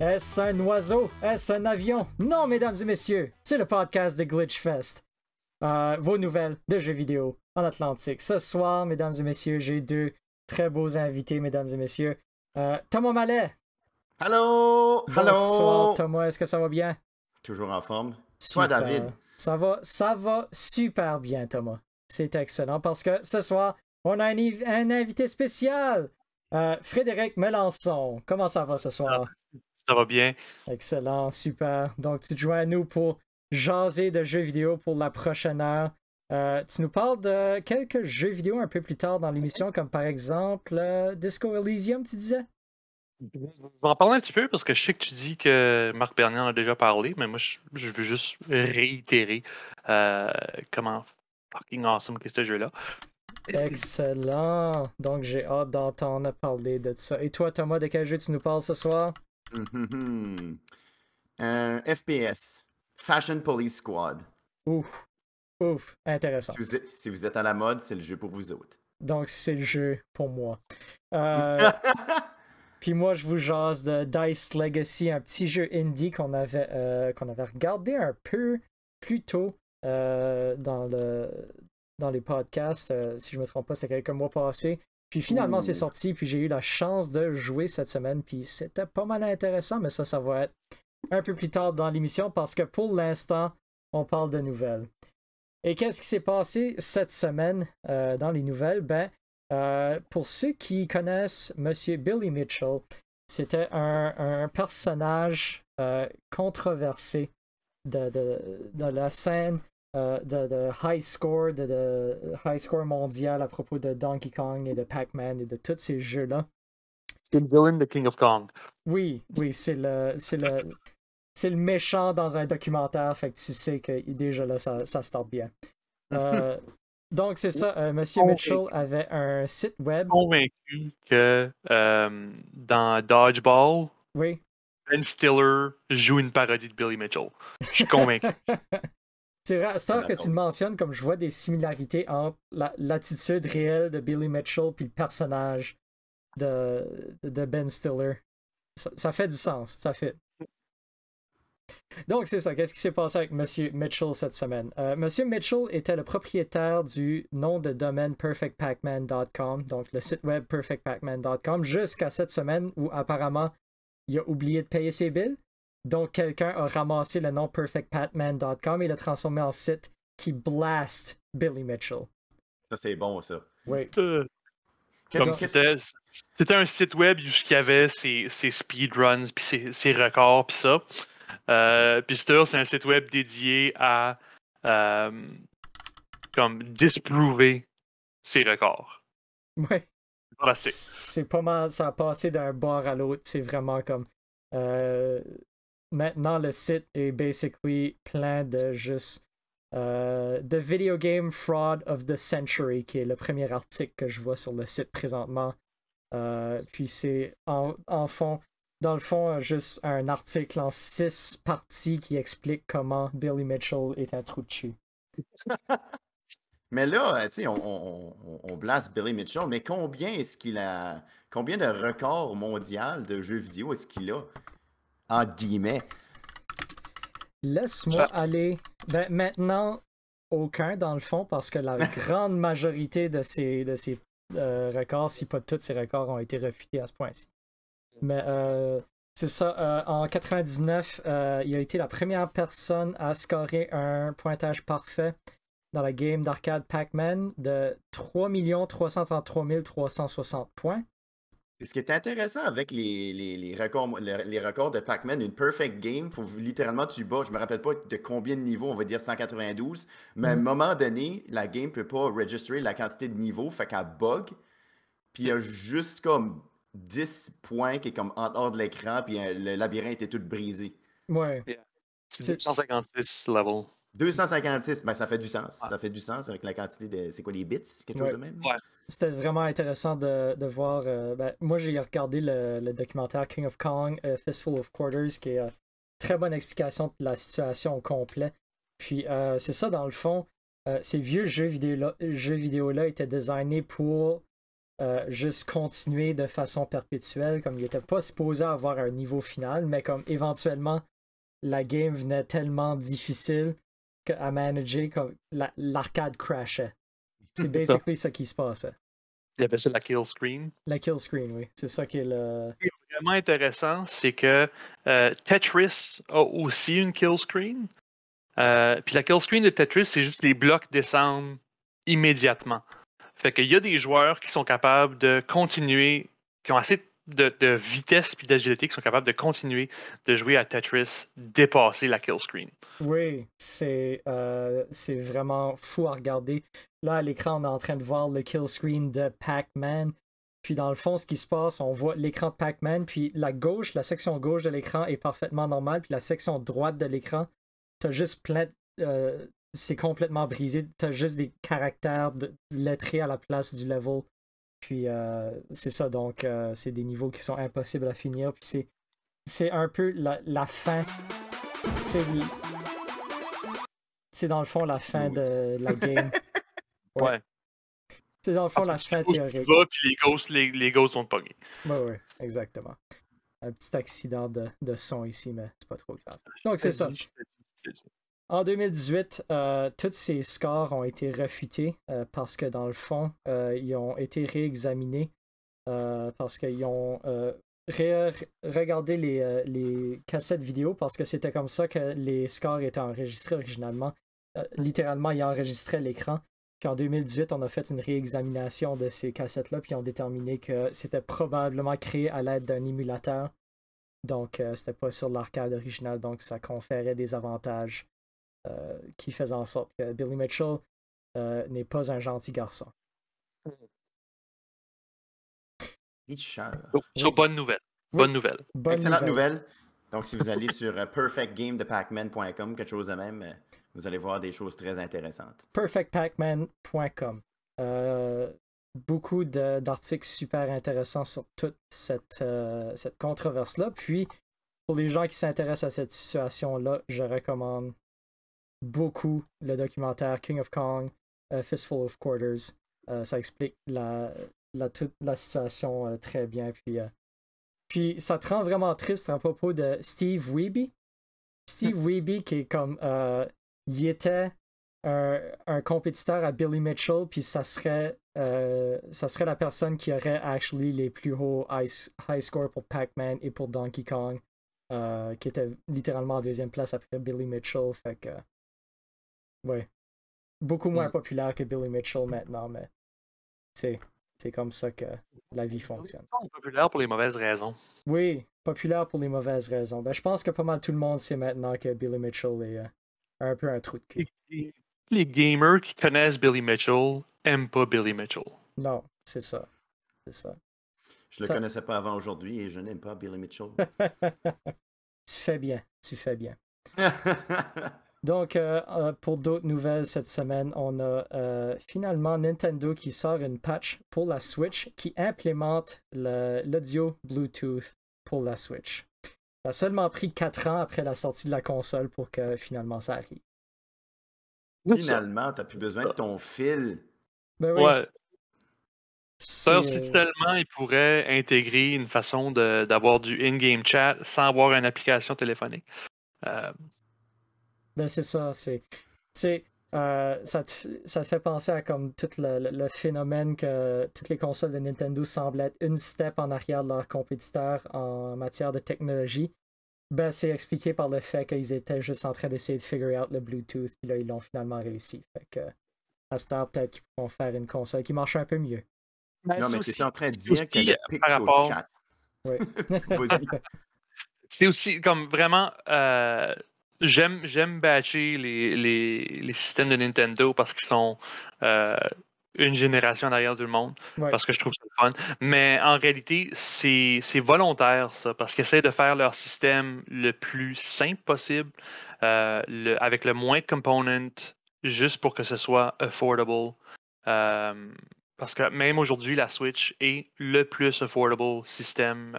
Est-ce un oiseau? Est-ce un avion? Non, mesdames et messieurs, c'est le podcast de Glitchfest. Euh, vos nouvelles de jeux vidéo en Atlantique. Ce soir, mesdames et messieurs, j'ai deux très beaux invités, mesdames et messieurs. Euh, Thomas Mallet. Hello! Hello! Bonsoir, Thomas. Est-ce que ça va bien? Toujours en forme. Super. Toi, David? Ça va, ça va super bien, Thomas. C'est excellent parce que ce soir, on a un, inv- un invité spécial. Euh, Frédéric Melançon. Comment ça va ce soir? Ça va bien. Excellent, super. Donc, tu te joins à nous pour jaser de jeux vidéo pour la prochaine heure. Euh, tu nous parles de quelques jeux vidéo un peu plus tard dans l'émission, comme par exemple euh, Disco Elysium, tu disais? Je vais en parler un petit peu parce que je sais que tu dis que Marc Bernier en a déjà parlé, mais moi, je, je veux juste réitérer euh, comment fucking awesome qu'est ce jeu-là. Excellent. Donc, j'ai hâte d'entendre parler de ça. Et toi, Thomas, de quel jeu tu nous parles ce soir? Mhm. Un FPS. Fashion Police Squad. Ouf. Ouf. Intéressant. Si vous, êtes, si vous êtes à la mode, c'est le jeu pour vous autres. Donc, c'est le jeu pour moi. Euh, Puis moi, je vous jase de Dice Legacy, un petit jeu indie qu'on avait, euh, qu'on avait regardé un peu plus tôt euh, dans, le, dans les podcasts. si je me trompe pas, c'est quelques mois passés. Puis finalement, c'est sorti, puis j'ai eu la chance de jouer cette semaine, puis c'était pas mal intéressant, mais ça, ça va être un peu plus tard dans l'émission parce que pour l'instant, on parle de nouvelles. Et qu'est-ce qui s'est passé cette semaine euh, dans les nouvelles? Ben, euh, pour ceux qui connaissent Monsieur Billy Mitchell, c'était un, un personnage euh, controversé de, de, de la scène euh, de, de high score, de, de high score mondial à propos de Donkey Kong et de Pac-Man et de tous ces jeux-là. C'est le villain de King of Kong. Oui, oui, c'est le, c'est le, c'est le méchant dans un documentaire, fait que tu sais que déjà là, ça, ça start bien. Euh, donc c'est ça, euh, Monsieur. Mitchell avait un site web. Convaincu que euh, dans Dodgeball, Oui. Ben Stiller joue une parodie de Billy Mitchell. Je suis convaincu. C'est rare que tu le mentionnes comme je vois des similarités entre la- l'attitude réelle de Billy Mitchell puis le personnage de, de, de Ben Stiller. Ça, ça fait du sens, ça fait. Donc c'est ça, qu'est-ce qui s'est passé avec Monsieur Mitchell cette semaine? Euh, Monsieur Mitchell était le propriétaire du nom de domaine perfectpacman.com, donc le site web perfectpacman.com, jusqu'à cette semaine où apparemment il a oublié de payer ses billes. Donc, quelqu'un a ramassé le nom perfectpatman.com et l'a transformé en site qui blast Billy Mitchell. Ça, c'est bon, ça. Oui. Euh, c'était, c'était un site web où il y avait ses, ses speedruns, puis ses, ses records, puis ça. Euh, puis c'est un site web dédié à euh, comme disprouver ses records. Oui. Fantastique. C'est pas mal, ça a passé d'un bord à l'autre. C'est vraiment comme. euh, maintenant, le site est basically plein de juste. euh, The Video Game Fraud of the Century, qui est le premier article que je vois sur le site présentement. Euh, puis c'est en, en fond, dans le fond, juste un article en six parties qui explique comment Billy Mitchell est un trou de. Mais là, euh, tu sais, on, on, blast Billy Mitchell, mais combien est-ce qu'il a. Combien de records mondial de jeux vidéo est-ce qu'il a? En guillemets. Laisse-moi aller. Ben, maintenant, aucun dans le fond, parce que la grande majorité de ces, de ces euh, records, si pas tous ces records, ont été refutés à ce point-ci. Mais euh, c'est ça. euh, en 99, euh, il a été la première personne à scorer un pointage parfait dans la game d'arcade Pac-Man de 3 333 360 points. Ce qui est intéressant avec les, les, les records, les, les records de Pac-Man, une perfect game, faut littéralement tu bats, je me rappelle pas de combien de niveaux, on va dire 192, mais à un Mhm. moment donné, la game peut pas registrer la quantité de niveaux, fait qu'elle bug, puis il y a juste comme 10 points qui est comme en dehors de l'écran, puis euh, le labyrinthe est tout brisé. Ouais. C'est C'est- 256 level. 256, ben ça fait du sens. Ça fait du sens avec la quantité de. C'est quoi les bits? Quelque chose de même? Ouais. C'était vraiment intéressant de, de voir. euh, ben, moi, j'ai regardé le, documentaire King of Kong, A Fistful of Quarters, qui est euh, très bonne explication de la situation au complet. Puis, euh, c'est ça, dans le fond, euh, ces vieux jeux vidéo-là jeux vidéo étaient designés pour juste continuer de façon perpétuelle, comme il était pas supposé avoir un niveau final, mais comme éventuellement la game venait tellement difficile à manager l'arcade crashait. C'est basically ça qui se passait. Il y avait ça la kill screen. La kill screen, oui. C'est ça qui est le. Ce qui est vraiment intéressant, c'est que euh, Tetris a aussi une kill screen. Euh, puis la kill screen de Tetris, c'est juste les blocs descendent immédiatement. Fait qu'il y a des joueurs qui sont capables de continuer, qui ont assez de, de vitesse et d'agilité, qui sont capables de continuer de jouer à Tetris, dépasser la kill screen. Oui, c'est euh, c'est vraiment fou à regarder. Là, à l'écran, on est en train de voir le kill screen de Pac-Man. Puis dans le fond, ce qui se passe, on voit l'écran de Pac-Man, puis la gauche, la section gauche de l'écran est parfaitement normale, puis la section droite de l'écran, t'as juste plein euh, c'est complètement brisé. T'as juste des caractères de, lettrés à la place du level. Puis euh, c'est ça, donc euh, c'est des niveaux qui sont impossibles à finir. Puis c'est c'est un peu la, la fin. C'est dans le fond la fin de la game. Ouais. Ouais. C'est dans le fond la Parce fin théorique. vas, puis les ghosts, les, les ghosts vont te pogner. Ouais, ouais, exactement. Un petit accident de, de son ici, mais c'est pas trop grave. Donc c'est ça. En 2018, euh, tous ces scores ont été refutés euh, parce que dans le fond, euh, ils ont été réexaminés parce qu'ils ont regardé les, cassettes vidéo parce que c'était comme ça que les scores étaient enregistrés originalement. Littéralement, ils enregistraient l'écran. Puis en 2018, on a fait une réexamination de ces cassettes-là, puis ils ont déterminé que c'était probablement créé à l'aide d'un émulateur. Donc, c'était pas sur l'arcade original, donc ça conférait des avantages euh, qui faisaient en sorte que Billy Mitchell euh, n'est pas un gentil garçon. Richard. So, so, bonne nouvelle. Oui. Bonne nouvelle. Bonne Excellente nouvelle. nouvelle. Donc, si vous allez sur euh, perfectgamedepacman.com, quelque chose de même, vous allez voir des choses très intéressantes. perfectpacman.com. Euh, beaucoup d'articles super intéressants sur toute cette, euh, cette controverse-là. Puis, pour les gens qui s'intéressent à cette situation-là, je recommande beaucoup le documentaire King of Kong, A Fistful of Quarters. Euh, ça explique la, la, toute la situation euh, très bien. Puis, euh, puis, ça te rend vraiment triste à propos de Steve Weeby. Steve Weeby, qui est comme. euh, il était un, un compétiteur à Billy Mitchell, puis ça serait, euh, ça serait la personne qui aurait actually les plus hauts high, high scores pour Pac-Man et pour Donkey Kong, euh, qui était littéralement en deuxième place après Billy Mitchell. Fait que, ouais, beaucoup moins Mm. populaire que Billy Mitchell maintenant, mais c'est, c'est comme ça que la vie fonctionne. C'est populaire pour les mauvaises raisons. Oui, populaire pour les mauvaises raisons. Ben, je pense que pas mal tout le monde sait maintenant que Billy Mitchell est euh, un peu un trou de cul. Les, les gamers qui connaissent Billy Mitchell aiment pas Billy Mitchell. Non, c'est ça. C'est ça. Je le Ça- connaissais pas avant aujourd'hui et je n'aime pas Billy Mitchell. tu fais bien, tu fais bien. Donc, euh, euh, pour d'autres nouvelles cette semaine, on a euh, finalement Nintendo qui sort une patch pour la Switch qui implémente le- l'audio Bluetooth pour la Switch. Ça a seulement pris 4 ans après la sortie de la console pour que finalement ça arrive. Finalement, t'as plus besoin de ton fil. Ben oui, Ouais. si seulement ils pourraient intégrer une façon de- d'avoir du in-game chat sans avoir une application téléphonique. Euh, Ben c'est ça, c'est. Tu sais, euh, ça, te, ça te fait penser à comme tout le, le- le phénomène que toutes les consoles de Nintendo semblent être une step en arrière de leurs compétiteurs en matière de technologie. Ben c'est expliqué par le fait qu'ils étaient juste en train d'essayer de figure out le Bluetooth, puis là ils l'ont finalement réussi. Fait que à ce temps, peut-être qu'ils pourront faire une console qui marche un peu mieux. ben, Non, c'est mais es en train de c'est dire que le euh, par rapport-. Vas-y. c'est aussi comme vraiment. euh, j'aime, j'aime batcher les, les, les systèmes de Nintendo parce qu'ils sont euh, une génération derrière tout le monde. Ouais. Parce que je trouve ça fun. Mais en réalité, c'est, c'est volontaire, ça, parce qu'ils essaient de faire leur système le plus simple possible, euh, le- avec le moins de components, juste pour que ce soit affordable. Euh, parce que même aujourd'hui, la Switch est le plus affordable système.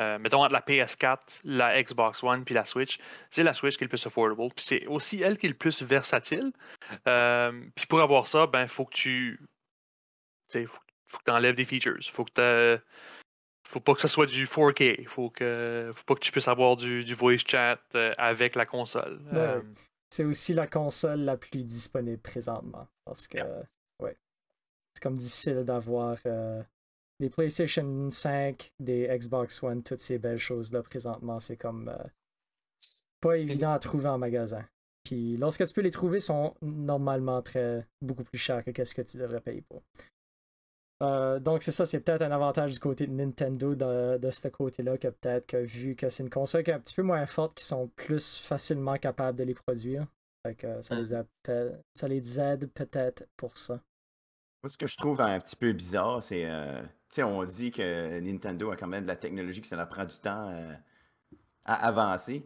Euh, mettons entre la PS4, la Xbox One puis la Switch, c'est la Switch qui est le plus affordable. Puis c'est aussi elle qui est le plus versatile. Euh, puis pour avoir ça, ben faut que tu, faut, faut que tu enlèves des features. Faut que faut pas que ce soit du 4K. Faut que faut pas que tu puisses avoir du, du voice chat euh, avec la console. Ouais. C'est aussi la console la plus disponible présentement. Parce que, ouais. C'est comme difficile d'avoir euh, des PlayStation 5, des Xbox One, toutes ces belles choses-là présentement. C'est comme euh, pas évident à trouver en magasin. Puis lorsque tu peux les trouver, ils sont normalement très beaucoup plus chers que ce que tu devrais payer pour. Euh, donc c'est ça, c'est peut-être un avantage du côté de Nintendo de, de ce côté-là, que peut-être que vu que c'est une console qui est un petit peu moins forte, qui sont plus facilement capables de les produire. Fait que ça, les appelle- ça les aide peut-être pour ça. Moi, ce que je trouve un petit peu bizarre, c'est. euh, sais, on dit que Nintendo a quand même de la technologie que ça leur prend du temps euh, à avancer.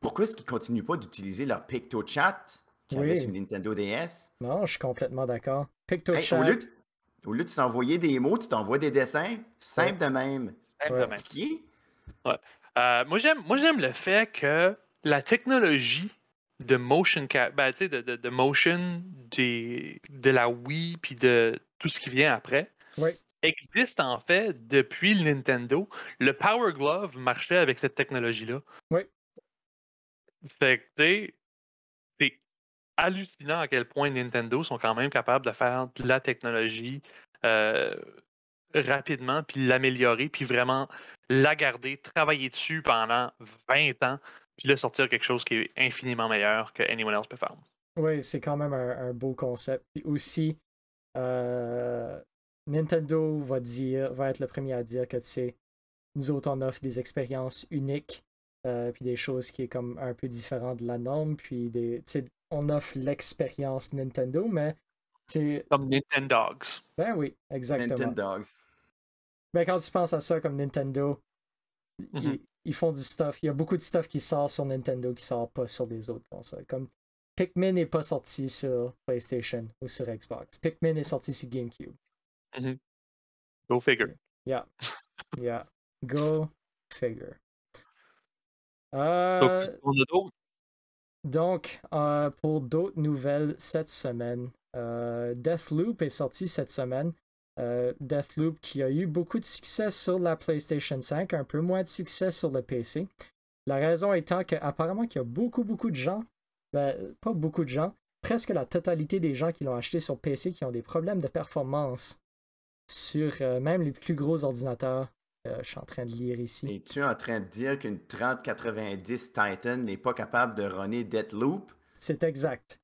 Pourquoi est-ce qu'ils continuent pas d'utiliser leur PictoChat qu'il y avait Oui. sur Nintendo DS? Non, je suis complètement d'accord. Hey, PictoChat, au, lieu de, au lieu de s'envoyer des mots, tu t'envoies des dessins. Simple de même. simple Ouais. de même. Qui? Euh, moi, j'aime, moi, j'aime le fait que la technologie de motion cap, ben, tu sais, de, de- de motion des, de la Wii puis de tout ce qui vient après Oui. Existe en fait depuis le Nintendo. Le Power Glove marchait avec cette technologie-là. Oui. Fait que, c'est hallucinant à quel point Nintendo sont quand même capables de faire de la technologie euh, rapidement, puis l'améliorer, puis vraiment la garder, travailler dessus pendant 20 ans, puis là sortir quelque chose qui est infiniment meilleur que anyone else peut faire. Oui, c'est quand même un, un beau concept. Puis aussi, euh, Nintendo va dire, va être le premier à dire que tu sais, nous autres on offre des expériences uniques, euh, puis des choses qui est comme un peu différent de la norme, puis des, tu sais, on offre l'expérience Nintendo, mais sais, Comme Nintendogs. ben oui, exactement. Nintendogs. Ben quand tu penses à ça comme Nintendo, ils, Mhm. ils font du stuff. Il y a beaucoup de stuff qui sort sur Nintendo qui sort pas sur les autres consoles. Comme Pikmin n'est pas sorti sur PlayStation ou sur Xbox. Pikmin est sorti sur GameCube. Go figure. Yeah. Yeah. Go figure. Euh, Donc, on a d'autres. donc, euh, pour d'autres nouvelles cette semaine, euh, Deathloop est sorti cette semaine. Euh, Deathloop qui a eu beaucoup de succès sur la PlayStation 5, un peu moins de succès sur le PC. La raison étant qu'apparemment qu'il y a beaucoup, beaucoup de gens, ben, pas beaucoup de gens, presque la totalité des gens qui l'ont acheté sur PC qui ont des problèmes de performance sur euh, même les plus gros ordinateurs. Euh, je suis en train de lire ici. Es-tu en train de dire qu'une 3090 Titan n'est pas capable de runner Deathloop? C'est exact.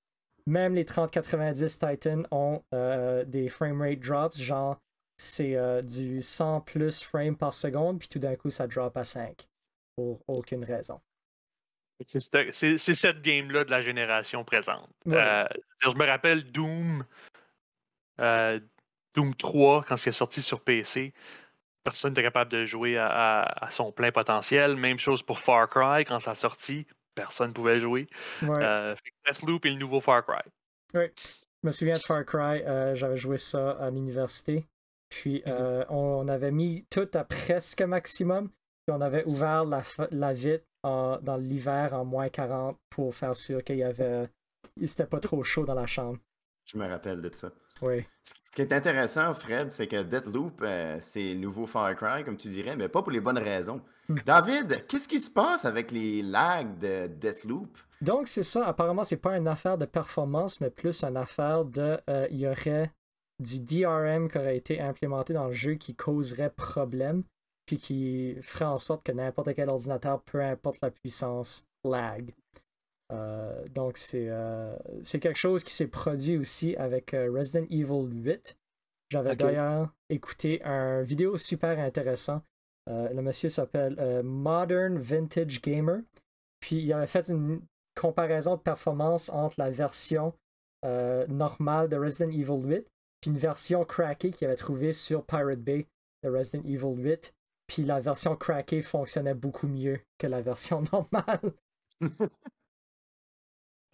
Même les 3090 Titan ont euh, des framerate drops, genre c'est euh, du 100 plus frames par seconde, puis tout d'un coup ça drop à 5 pour aucune raison. C'est cette- C'est c'est cette game-là de la génération présente. Ouais. Euh, je me rappelle Doom, euh, Doom 3, quand c'est sorti sur PC. Personne n'était capable de jouer à, à- à son plein potentiel. Même chose pour Far Cry, quand ça a sorti, personne ne pouvait jouer. Ouais. Euh, Deathloop est le nouveau Far Cry. Je me souviens de Far Cry, euh, j'avais joué ça à l'université. Puis euh, on avait mis tout à presque maximum. Puis on avait ouvert la, vitre en- dans l'hiver en moins 40 pour faire sûr qu'il y avait. Il pas trop chaud dans la chambre. Je me rappelle de ça. Oui. Ce qui est intéressant, Fred, c'est que Deathloop, euh, c'est le nouveau Far Cry, comme tu dirais, mais pas pour les bonnes raisons. Hmm. David, qu'est-ce qui se passe avec les lags de Deathloop? Donc, c'est ça. Apparemment, c'est pas une affaire de performance, mais plus une affaire de. euh, Il y aurait du DRM qui aurait été implémenté dans le jeu qui causerait problème, puis qui ferait en sorte que n'importe quel ordinateur, peu importe la puissance, lag. Euh, donc, c'est euh, c'est quelque chose qui s'est produit aussi avec euh, Resident Evil 8. J'avais d'ailleurs écouté un vidéo super intéressant. Euh, le monsieur s'appelle Modern Vintage Gamer. Puis il avait fait une comparaison de performance entre la version normale de Resident Evil 8 puis une version crackée qu'il avait trouvée sur Pirate Bay de Resident Evil 8. Puis la version crackée fonctionnait beaucoup mieux que la version normale.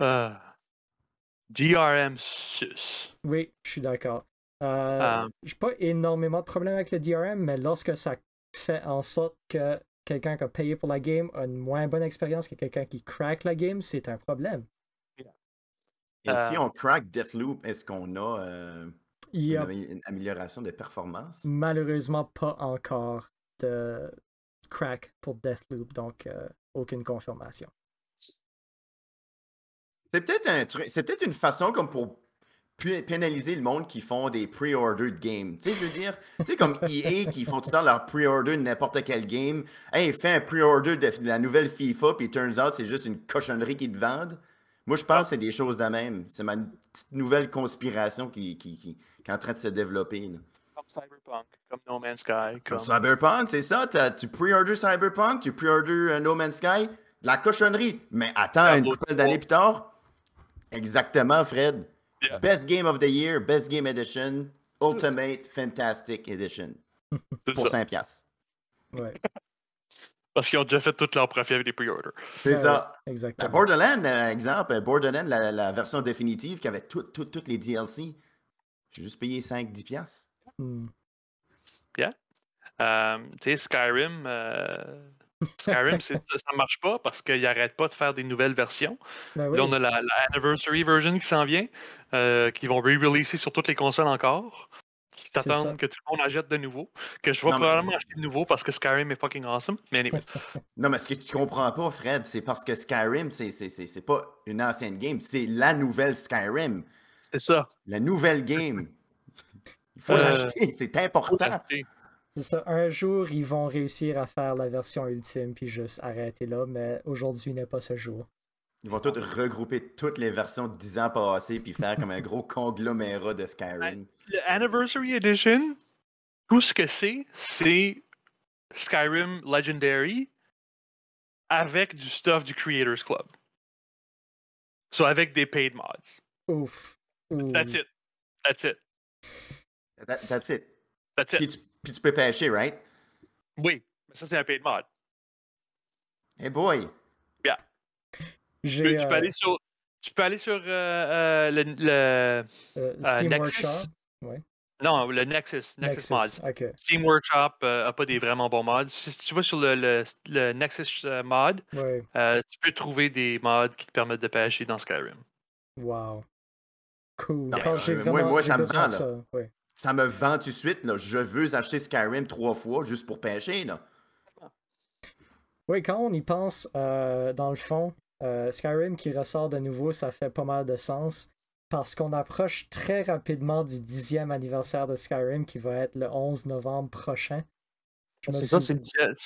Euh, DRM sus. Oui, je suis d'accord. Euh, Euh. J'ai pas énormément de problèmes avec le DRM, mais lorsque ça fait en sorte que quelqu'un qui a payé pour la game a une moins bonne expérience que quelqu'un qui crack la game, c'est un problème. Et si Euh. on crack Deathloop, est-ce qu'on a euh, Une, une amélioration de performance? malheureusement pas encore de crack pour Deathloop, donc euh, aucune confirmation. C'est peut-être un truc, c'est peut-être une façon comme pour pénaliser le monde qui font des pre-ordered games. Tu sais, je veux dire, tu sais, comme EA qui font tout le temps leur pre-order de n'importe quel game. Hey, fais un pre-order de, de la nouvelle FIFA, puis turns out, c'est juste une cochonnerie qu'ils te vendent. Moi, je pense que c'est des choses de même. C'est ma petite nouvelle conspiration qui, qui, qui- qui est en train de se développer. là. Comme Cyberpunk, comme No Man's Sky. Comme Comme... Cyberpunk, c'est ça. tu pre-order Cyberpunk, tu pre-order euh, No Man's Sky, de la cochonnerie. Mais attends, une couple d'années plus tard, exactement, Fred. Yeah. Best Game of the Year, Best Game Edition, Ultimate Fantastic Edition pour ça. 5 piastres. Ouais, Parce qu'ils ont déjà fait tout leur profit avec les pre-orders. C'est Ouais, ça. ouais, Ben, exactement. Borderlands, euh, exemple, Borderlands, la, la version définitive qui avait toutes tout, toutes les DLC, j'ai juste payé 5-10 piastres. Hmm. Euh, tu sais, Skyrim, euh, Skyrim ça, ça marche pas parce qu'ils n'arrêtent pas de faire des nouvelles versions. Ben oui. Là, on a la, la Anniversary version qui s'en vient, euh, qui vont re-releaser sur toutes les consoles encore. Qui s'attendent que tout le monde achète de nouveau. Que je vais Non, mais- probablement acheter de nouveau parce que Skyrim est fucking awesome. Mais anyway, Non, mais ce que tu comprends pas, Fred, c'est parce que Skyrim, c'est- c'est c'est- c'est pas une ancienne game, c'est la nouvelle Skyrim. c'est ça. La nouvelle game. Il faut Euh, l'acheter, c'est Faut important. l'acheter. C'est ça. Un jour, ils vont réussir à faire la version ultime puis juste arrêter là, mais aujourd'hui n'est pas ce jour. Ils vont tous regrouper toutes les versions de 10 ans passés puis faire comme un gros conglomérat de Skyrim. Le Anniversary Edition, tout ce que c'est, c'est Skyrim Legendary avec du stuff du Creators Club. So avec des paid mods. Ouf. That's it. That's it. That- that's it. That's Puis it. tu, puis tu peux pêcher, right? Oui, mais ça c'est un paid mod. Hey boy! Peux, tu peux euh, aller sur, tu peux aller sur euh, euh, le, le- Steam Nexus. Workshop. Non, le Nexus. Nexus, Mods. Ok. Steam Workshop euh, a pas des vraiment bons mods. Si tu vas sur le, le, le Nexus euh, mod, Ouais. euh, tu peux trouver des mods qui te permettent de pêcher dans Skyrim. Wow. Cool. Non, euh, moi- ça me prend, là. ça. Ouais. Ça me vend tout de suite, là. Je veux acheter Skyrim trois fois juste pour pêcher, là. Oui, quand on y pense, euh, dans le fond, euh, Skyrim qui ressort de nouveau, ça fait pas mal de sens parce qu'on approche très rapidement du dixième anniversaire de Skyrim qui va être le 11 novembre prochain. C'est ça, c'est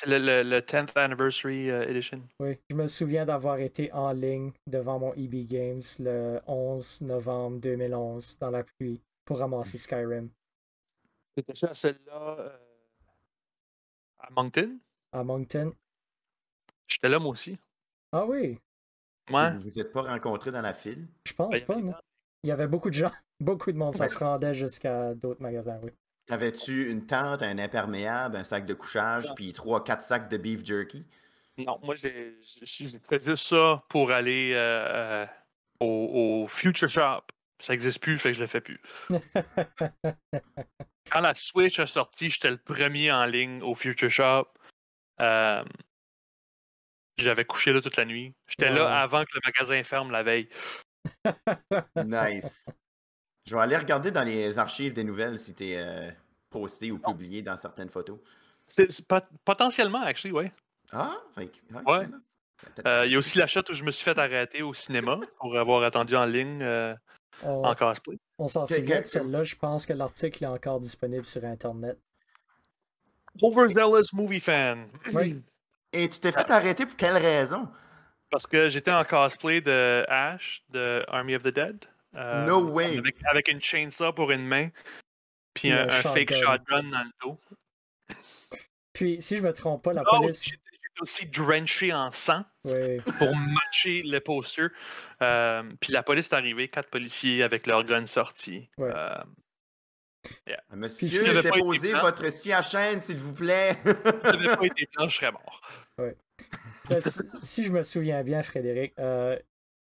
le, le, le- le 10th Anniversary euh, Edition. Oui, je me souviens d'avoir été en ligne devant mon EB Games le 11 novembre 2011 dans la pluie pour ramasser Skyrim C'était à celle-là euh, à Moncton? à Moncton. J'étais là moi aussi. Ah oui, Ouais. Vous vous êtes pas rencontrés dans la file? je pense Ben, pas. non? Il y avait beaucoup de gens, beaucoup de monde, ça Ouais. se rendait jusqu'à d'autres magasins, oui. T'avais-tu une tente, un imperméable, un sac de couchage, puis trois, quatre sacs de beef jerky? Non, moi j'ai fait juste ça pour aller euh, euh, au, au Future Shop. Ça n'existe plus, fait que je le fais plus. Quand la Switch a sorti, j'étais le premier en ligne au Future Shop. Euh, J'avais couché là toute la nuit. J'étais là avant que le magasin ferme la veille. Nice. Je vais aller regarder dans les archives des nouvelles si t'es euh, posté ou publié dans certaines photos. C'est c'est pot- potentiellement, actually, ouais. Ah, c'est ah, Ouais. Euh, Il y a aussi la shot où je me suis fait arrêter au cinéma pour avoir attendu en ligne euh, On, en cosplay. on s'en souvient de celle-là, je pense que l'article est encore disponible sur Internet. Overzealous movie fan. Oui. Et tu t'es fait arrêter pour quelle raison? Parce que j'étais en cosplay de Ash de Army of the Dead. euh, No way. Avec, avec une chainsaw pour une main, puis Puis un, un un fake shotgun. shotgun dans le dos. Puis, si je me trompe pas, la Oh, police. Aussi drenché en sang pour matcher le poster. Euh, puis la police est arrivée, quatre policiers avec leur gun sorti. Ouais. Euh, Monsieur, pas été déposez blanc- votre scie à chaîne, s'il vous plaît. si n'avait pas été blanc, je serais mort. Si, si je me souviens bien, Frédéric, euh,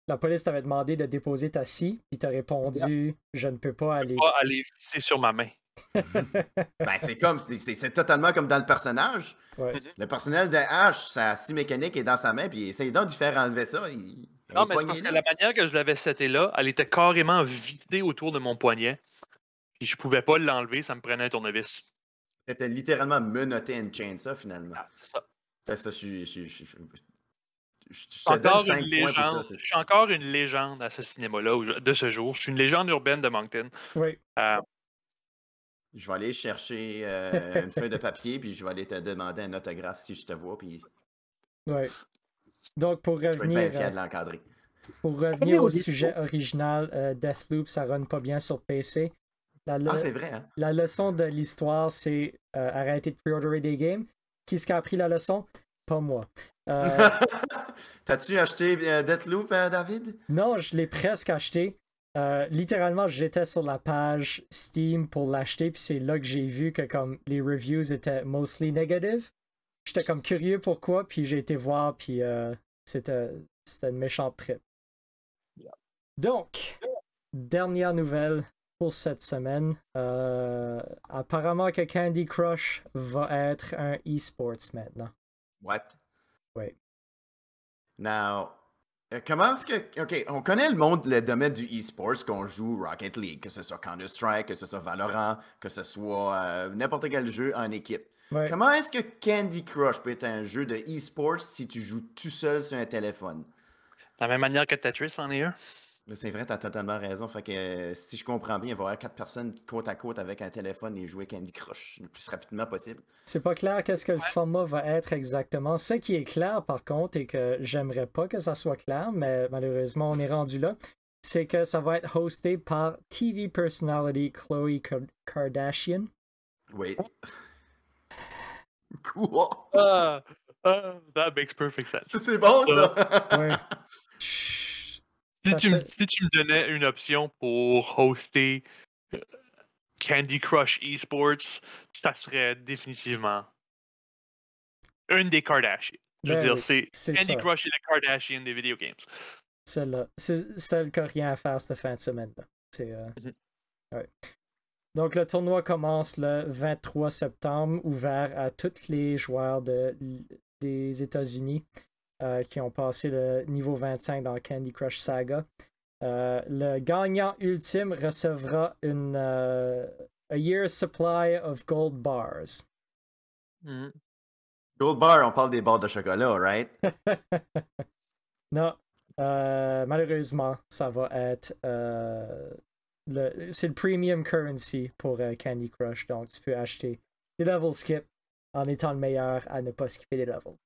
la police t'avait demandé de déposer ta scie, puis t'as répondu Je ne peux pas aller. Pas aller visser sur ma main. Ben, c'est comme, c'est- c'est c'est totalement comme dans le personnage. Ouais. Le personnel de H, sa scie mécanique est dans sa main, puis essaye donc d'y faire enlever ça. Il, il Non, mais c'est parce que la manière que je l'avais seté là, elle était carrément vissée autour de mon poignet. Puis je pouvais pas l'enlever, ça me prenait un tournevis. T'as littéralement menotté une chainsaw finalement. Ah, c'est ça. Fait que ça, je suis. Je, je, je, je- encore une ça, légende. c'est- Je suis encore une légende à ce cinéma-là de ce jour. Je suis une légende urbaine de Moncton. Oui. Euh, Je vais aller chercher euh, une feuille de papier, puis je vais aller te demander un autographe si je te vois, puis Ouais. Donc, pour je vais être bien revenir, fier euh, de l'encadrer. pour revenir au sujet original, euh, Deathloop, ça run pas bien sur PC. La, le- Ah, c'est vrai, hein? la leçon de l'histoire, c'est euh, arrêter de pre-orderer des games. Qui est-ce qui a appris la leçon? Pas moi. Euh, T'as-tu acheté euh, Deathloop, euh, David? non, je l'ai presque acheté. Euh, littéralement, j'étais sur la page Steam pour l'acheter, puis c'est là que j'ai vu que comme les reviews étaient mostly negative. J'étais comme curieux pourquoi, puis j'ai été voir, puis euh, c'était c'était une méchante trip. Donc, dernière nouvelle pour cette semaine. Euh, apparemment que Candy Crush va être un e-sports maintenant. What? Oui. Now, comment est-ce que. Ok, on connaît le monde, le domaine du e-sports, qu'on joue Rocket League, que ce soit Counter-Strike, que ce soit Valorant, que ce soit euh, n'importe quel jeu en équipe. Ouais. Comment est-ce que Candy Crush peut être un jeu de e-sports si tu joues tout seul sur un téléphone? de la même manière que Tetris en est un. Mais C'est vrai, t'as totalement raison. Fait que euh, si je comprends bien, il va y avoir quatre personnes côte à côte avec un téléphone et jouer Candy Crush le plus rapidement possible. C'est pas clair qu'est-ce que le format va être exactement. Ce qui est clair, par contre, et que j'aimerais pas que ça soit clair, mais malheureusement, on est rendu là, c'est que ça va être hosté par TV personality Khloe Kar- Kardashian. Oui. Quoi? Ah, ah, that makes perfect sense. Ça, c'est bon, ça! Ouais. Si tu, me, fait- si tu me donnais une option pour hoster euh, Candy Crush Esports, ça serait définitivement une des Kardashians. Je veux Ben dire, oui, c'est c'est Candy ça. Crush et le Kardashian des video games. Celle-là. C'est celle qui n'a rien à faire cette fin de semaine-là. C'est. euh, Mhm. ouais. Donc, le tournoi commence le 23 septembre, ouvert à tous les joueurs de, des États-Unis euh, qui ont passé le niveau 25 dans Candy Crush Saga. Euh, le gagnant ultime recevra une euh, a year's supply of gold bars. Mhm. Gold Bar, on parle des barres de chocolat, right? non, malheureusement, ça va être le, c'est le premium currency pour Candy Crush. Donc, tu peux acheter des level skip en étant le meilleur à ne pas skipper des levels.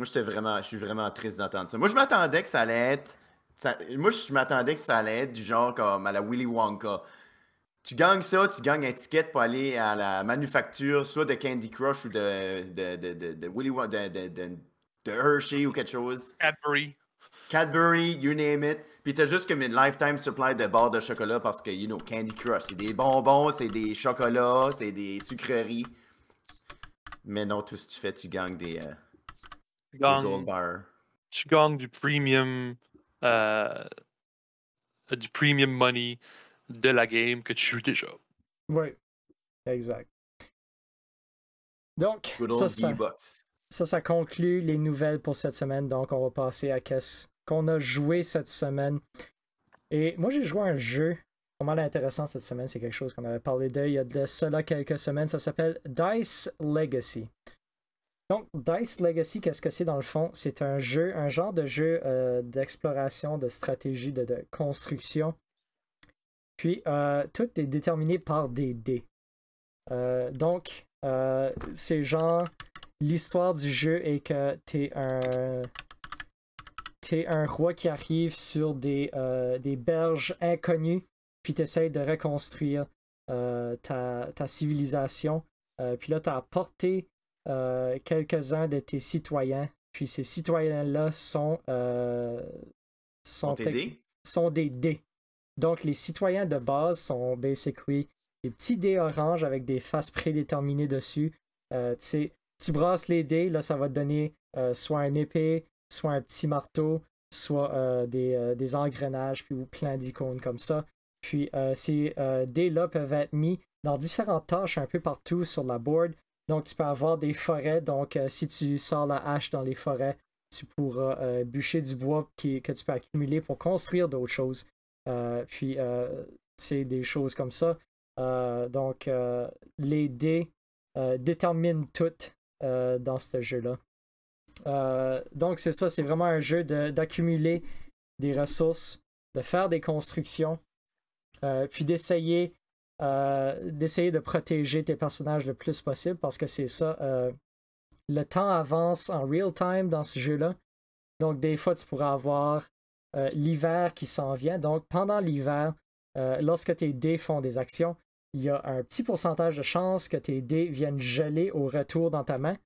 Moi, j'étais vraiment, je suis vraiment triste d'entendre ça. Moi, je m'attendais que ça allait être. ça- moi, je m'attendais que ça allait être du genre comme à la Willy Wonka. Tu gagnes ça, tu gagnes un ticket pour aller à la manufacture, soit de Candy Crush ou de, de, de, de, de Willy Won- de, de, de, de Hershey ou quelque chose. Cadbury. Cadbury, you name it. Puis t'as juste comme une lifetime supply de barres de chocolat parce que, you know, Candy Crush, c'est des bonbons, c'est des chocolats, c'est des sucreries. Mais non, tout ce que tu fais, tu gagnes des, euh, Tu gagnes, tu gagnes du premium, euh, du premium money de la game que tu joues déjà. Oui, exact. Donc, ça, ça, V-Bucks. ça, ça conclut les nouvelles pour cette semaine. Donc, on va passer à qu'est-ce qu'on a joué cette semaine. Et moi, j'ai joué un jeu mal intéressant cette semaine. C'est quelque chose qu'on avait parlé d'eux il y a de cela quelques semaines. Ça s'appelle Dice Legacy. Donc, Dice Legacy, qu'est-ce que c'est dans le fond? C'est un jeu, un genre de jeu euh, d'exploration, de stratégie, de, construction. Puis, euh, tout est déterminé par des dés. Euh, donc, c'est genre, l'histoire du jeu est que t'es un, t'es un roi qui arrive sur des, des berges inconnues, puis t'essayes de reconstruire ta, ta civilisation. Puis là, t'as apporté euh, quelques-uns de tes citoyens, puis ces citoyens-là sont, euh, sont, des dés. Donc, les citoyens de base sont basically des petits dés orange avec des faces prédéterminées dessus. Euh, tu brasses les dés, là, ça va te donner soit un épée, soit un petit marteau, soit des, des engrenages, puis ou plein d'icônes comme ça. Puis ces dés-là peuvent être mis dans différentes tâches un peu partout sur la board. Donc, tu peux avoir des forêts. Donc, euh, si tu sors la hache dans les forêts, tu pourras euh, bûcher du bois qui, que tu peux accumuler pour construire d'autres choses. Euh, puis, c'est des choses comme ça. Donc, les dés déterminent tout dans ce jeu-là. Donc, c'est ça, c'est vraiment un jeu d'accumuler des ressources, de faire des constructions, puis d'essayer euh, d'essayer de protéger tes personnages le plus possible parce que c'est ça. euh, le temps avance en real time dans ce jeu-là. Donc, des fois, tu pourras avoir euh, l'hiver qui s'en vient. Donc, pendant l'hiver, lorsque tes dés font des actions, il y a un petit pourcentage de chances que tes dés viennent geler au retour dans ta main.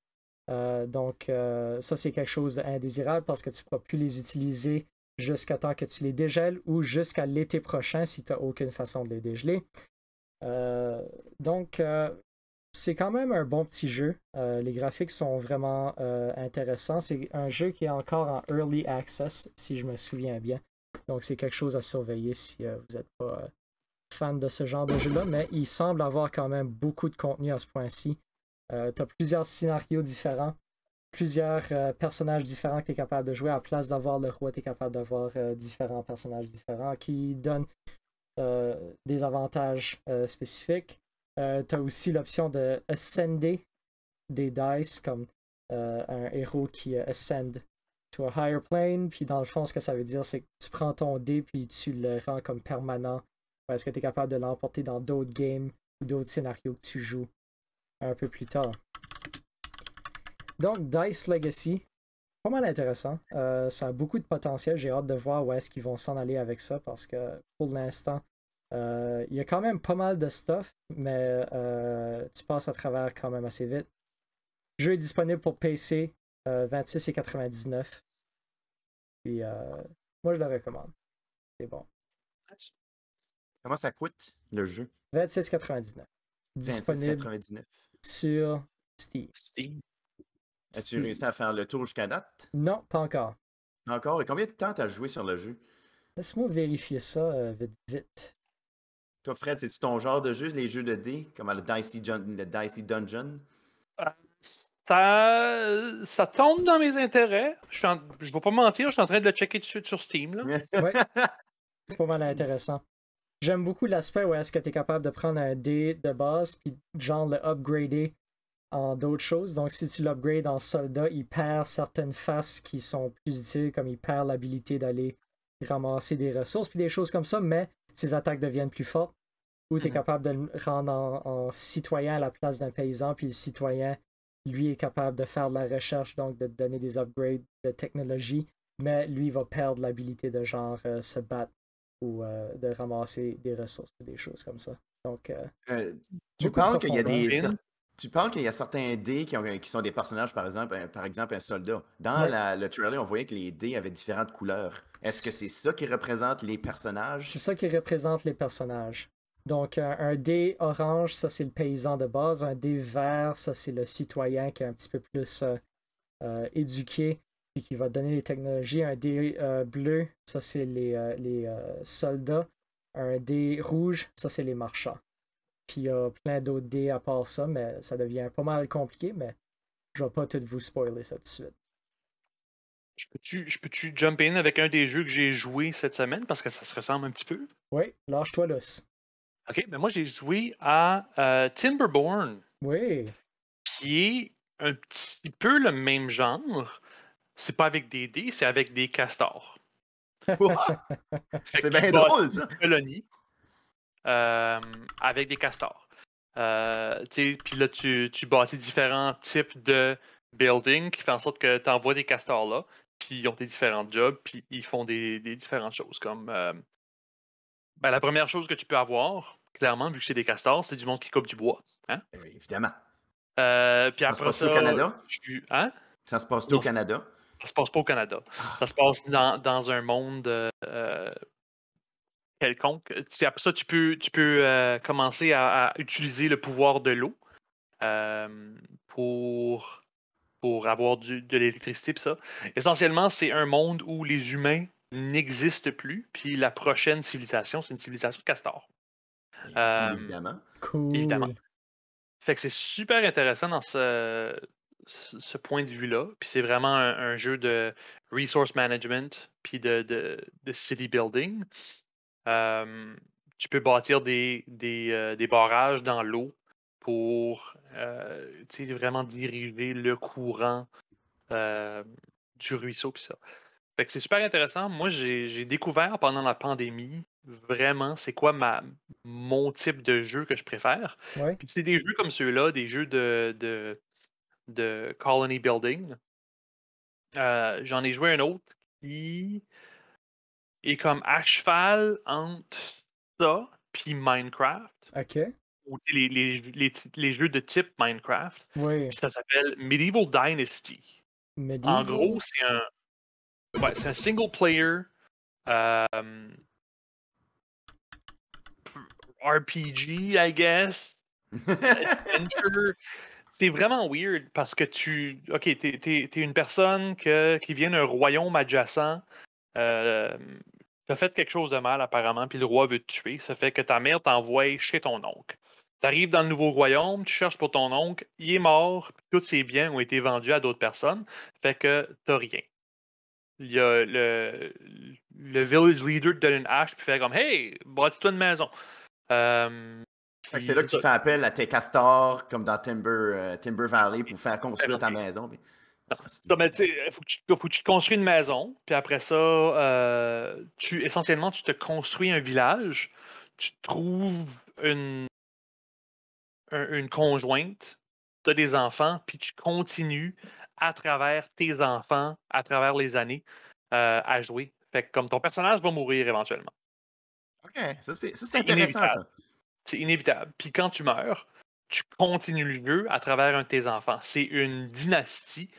Donc, ça, c'est quelque chose d'indésirable parce que tu ne pourras plus les utiliser jusqu'à temps que tu les dégèles ou jusqu'à l'été prochain si tu n'as aucune façon de les dégeler. Euh, donc, euh, c'est quand même un bon petit jeu. Euh, les graphiques sont vraiment intéressants. C'est un jeu qui est encore en early access, si je me souviens bien. Donc, c'est quelque chose à surveiller si vous n'êtes pas fan de ce genre de jeu-là. Mais il semble avoir quand même beaucoup de contenu à ce point-ci. tu as plusieurs scénarios différents, plusieurs personnages différents que tu es capable de jouer. À la place d'avoir le roi, tu es capable d'avoir différents personnages différents qui donnent des avantages euh, spécifiques. tu as aussi l'option de ascender des dice, comme euh, un héros qui euh, ascend to a higher plane. Puis dans le fond, ce que ça veut dire, c'est que tu prends ton dé puis tu le rends comme permanent. Est-ce que tu es capable de l'emporter dans d'autres games ou d'autres scénarios que tu joues un peu plus tard? Donc, Dice Legacy, pas mal intéressant. Euh, ça a beaucoup de potentiel. J'ai hâte de voir où est-ce qu'ils vont s'en aller avec ça parce que pour l'instant, euh, il y a quand même pas mal de stuff, mais euh, tu passes à travers quand même assez vite. Le jeu est disponible pour PC, euh, 26,99. Puis, euh, moi, je le recommande. C'est bon. Comment ça coûte, le jeu? 26,99. Disponible 26,99. sur Steam. Steam. As-tu réussi à faire le tour jusqu'à date? Non, pas encore. Encore? Et combien de temps t'as joué sur le jeu? Laisse-moi vérifier ça euh, vite, vite. Toi, Fred, c'est-tu ton genre de jeu, les jeux de dés, comme le Dicey, le Dicey Dungeon? Ça, ça tombe dans mes intérêts. Je, je vais pas mentir, je suis en train de le checker tout de suite sur Steam. Là. Ouais. C'est pas mal intéressant. J'aime beaucoup l'aspect où est-ce que tu es capable de prendre un dé de base puis genre le upgrader en d'autres choses. Donc si tu l'upgrades en soldat, il perd certaines faces qui sont plus utiles, comme il perd l'habilité d'aller ramasser des ressources puis des choses comme ça, mais ses attaques deviennent plus fortes. Ou tu es Mhm. capable de le rendre en, en citoyen à la place d'un paysan, puis le citoyen, lui, est capable de faire de la recherche, donc de te donner des upgrades de technologie, mais lui va perdre l'habilité de genre euh, se battre ou euh, de ramasser des ressources ou des choses comme ça. Donc, euh, Euh, tu parles qu'il y a des. Tu parles qu'il y a certains dés qui, ont- qui sont des personnages, par exemple, un- par exemple un soldat. Dans Ouais. la- le trailer, on voyait que les dés avaient différentes couleurs. Est-ce que c'est ça qui représente les personnages? c'est ça qui représente les personnages. Donc, un, un dé orange, ça c'est le paysan de base. Un dé vert, ça c'est le citoyen qui est un petit peu plus euh, euh, éduqué et qui va donner les technologies. Un dé euh, bleu, ça c'est les, euh, les euh, soldats. Un dé rouge, ça c'est les marchands. Puis il y a plein d'autres dés à part ça, mais ça devient pas mal compliqué, mais je vais pas tout vous spoiler ça tout de suite. Je peux-tu je peux-tu jump in avec un des jeux que j'ai joué cette semaine parce que ça se ressemble un petit peu? Oui, lâche-toi l'os. Ok, mais moi j'ai joué à euh, Timberborn, Oui. qui est un petit peu le même genre. C'est pas avec des dés, c'est avec des castors. C'est bien drôle, ça. une colonie euh, avec des castors. Euh, Puis là, tu, tu bâtis différents types de buildings qui font en sorte que tu envoies des castors là, puis ils ont des différents jobs, puis ils font des, des différentes choses. Comme euh, ben, la première chose que tu peux avoir, clairement, vu que c'est des castors, c'est du monde qui coupe du bois. Hein? Oui, évidemment. Euh, puis Ça se après passe ça, au Canada? tu- hein? Ça se passe Non, au Canada? Ça se passe pas au Canada. Ah. Ça se passe dans, dans un monde euh, quelconque. Sais, Après ça, tu peux, tu peux euh, commencer à, à utiliser le pouvoir de l'eau euh, pour, pour avoir du- de l'électricité. ça. Essentiellement, c'est un monde où les humains n'existent plus. Puis la prochaine civilisation, c'est une civilisation de castors. Bien Euh, évidemment. Cool. Évidemment. Fait que c'est super intéressant dans ce, ce ce point de vue-là. Puis c'est vraiment un, un jeu de resource management puis de, de, de city building. Euh, tu peux bâtir des, des, euh, des barrages dans l'eau pour euh, vraiment diriger le courant du ruisseau. Pis ça. Fait que c'est super intéressant. Moi, j'ai découvert pendant la pandémie vraiment c'est quoi ma, mon type de jeu que je préfère. Ouais. Puis c'est des jeux comme ceux-là, des jeux de, de, de colony building. J'en ai joué un autre qui est comme à cheval entre ça puis Minecraft. Ok. Ou les, les, les, jeux de type Minecraft. Oui. Ça s'appelle Medieval Dynasty. En Medieval? gros, c'est un, ouais, c'est un single player euh, RPG, I guess. adventure. C'est vraiment weird parce que tu. Ok, t'es, t'es- t'es une personne que, qui vient d'un royaume adjacent. Euh, T'as fait quelque chose de mal apparemment, puis le roi veut te tuer. Ça fait que ta mère t'envoie chez ton oncle. T'arrives dans le nouveau royaume, tu cherches pour ton oncle, il est mort, puis tous ses biens ont été vendus à d'autres personnes. Fait que t'as rien. Il y a le, le village leader te donne une hache, puis fait comme Hey, bâtis-toi une maison. Euh, Fait que c'est là que tu fais appel à tes castors, comme dans Timber, euh, Timber Valley, pour faire construire ta maison. puis- Tu sais, faut que tu, te construis une maison, puis après ça, euh, tu, essentiellement, tu te construis un village, tu trouves une, un- une conjointe, tu as des enfants, puis tu continues à travers tes enfants, à travers les années, euh, à jouer. Fait que comme ton personnage va mourir éventuellement. Ok, ça c'est intéressant inévitable. ça. C'est inévitable. Puis quand tu meurs, tu continues le jeu à travers un de tes enfants. C'est une dynastie.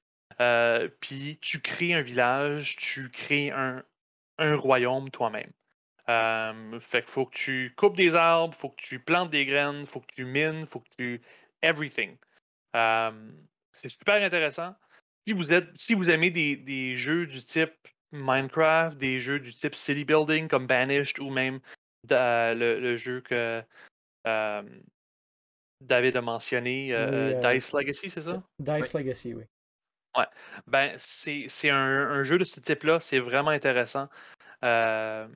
Euh, puis tu crées un village, tu crées un, un royaume toi-même. Euh, fait qu'il faut que tu coupes des arbres, faut que tu plantes des graines, faut que tu mines, faut que tu. Everything. Euh, c'est super intéressant. Si vous, êtes, si vous aimez des, des jeux du type Minecraft, des jeux du type City Building comme Banished ou même da- le, le jeu que euh, David a mentionné, euh, euh, Dice Legacy, c'est ça? Dice Legacy, oui. Ben, c'est c'est un, un jeu de ce type-là, c'est vraiment intéressant. Euh,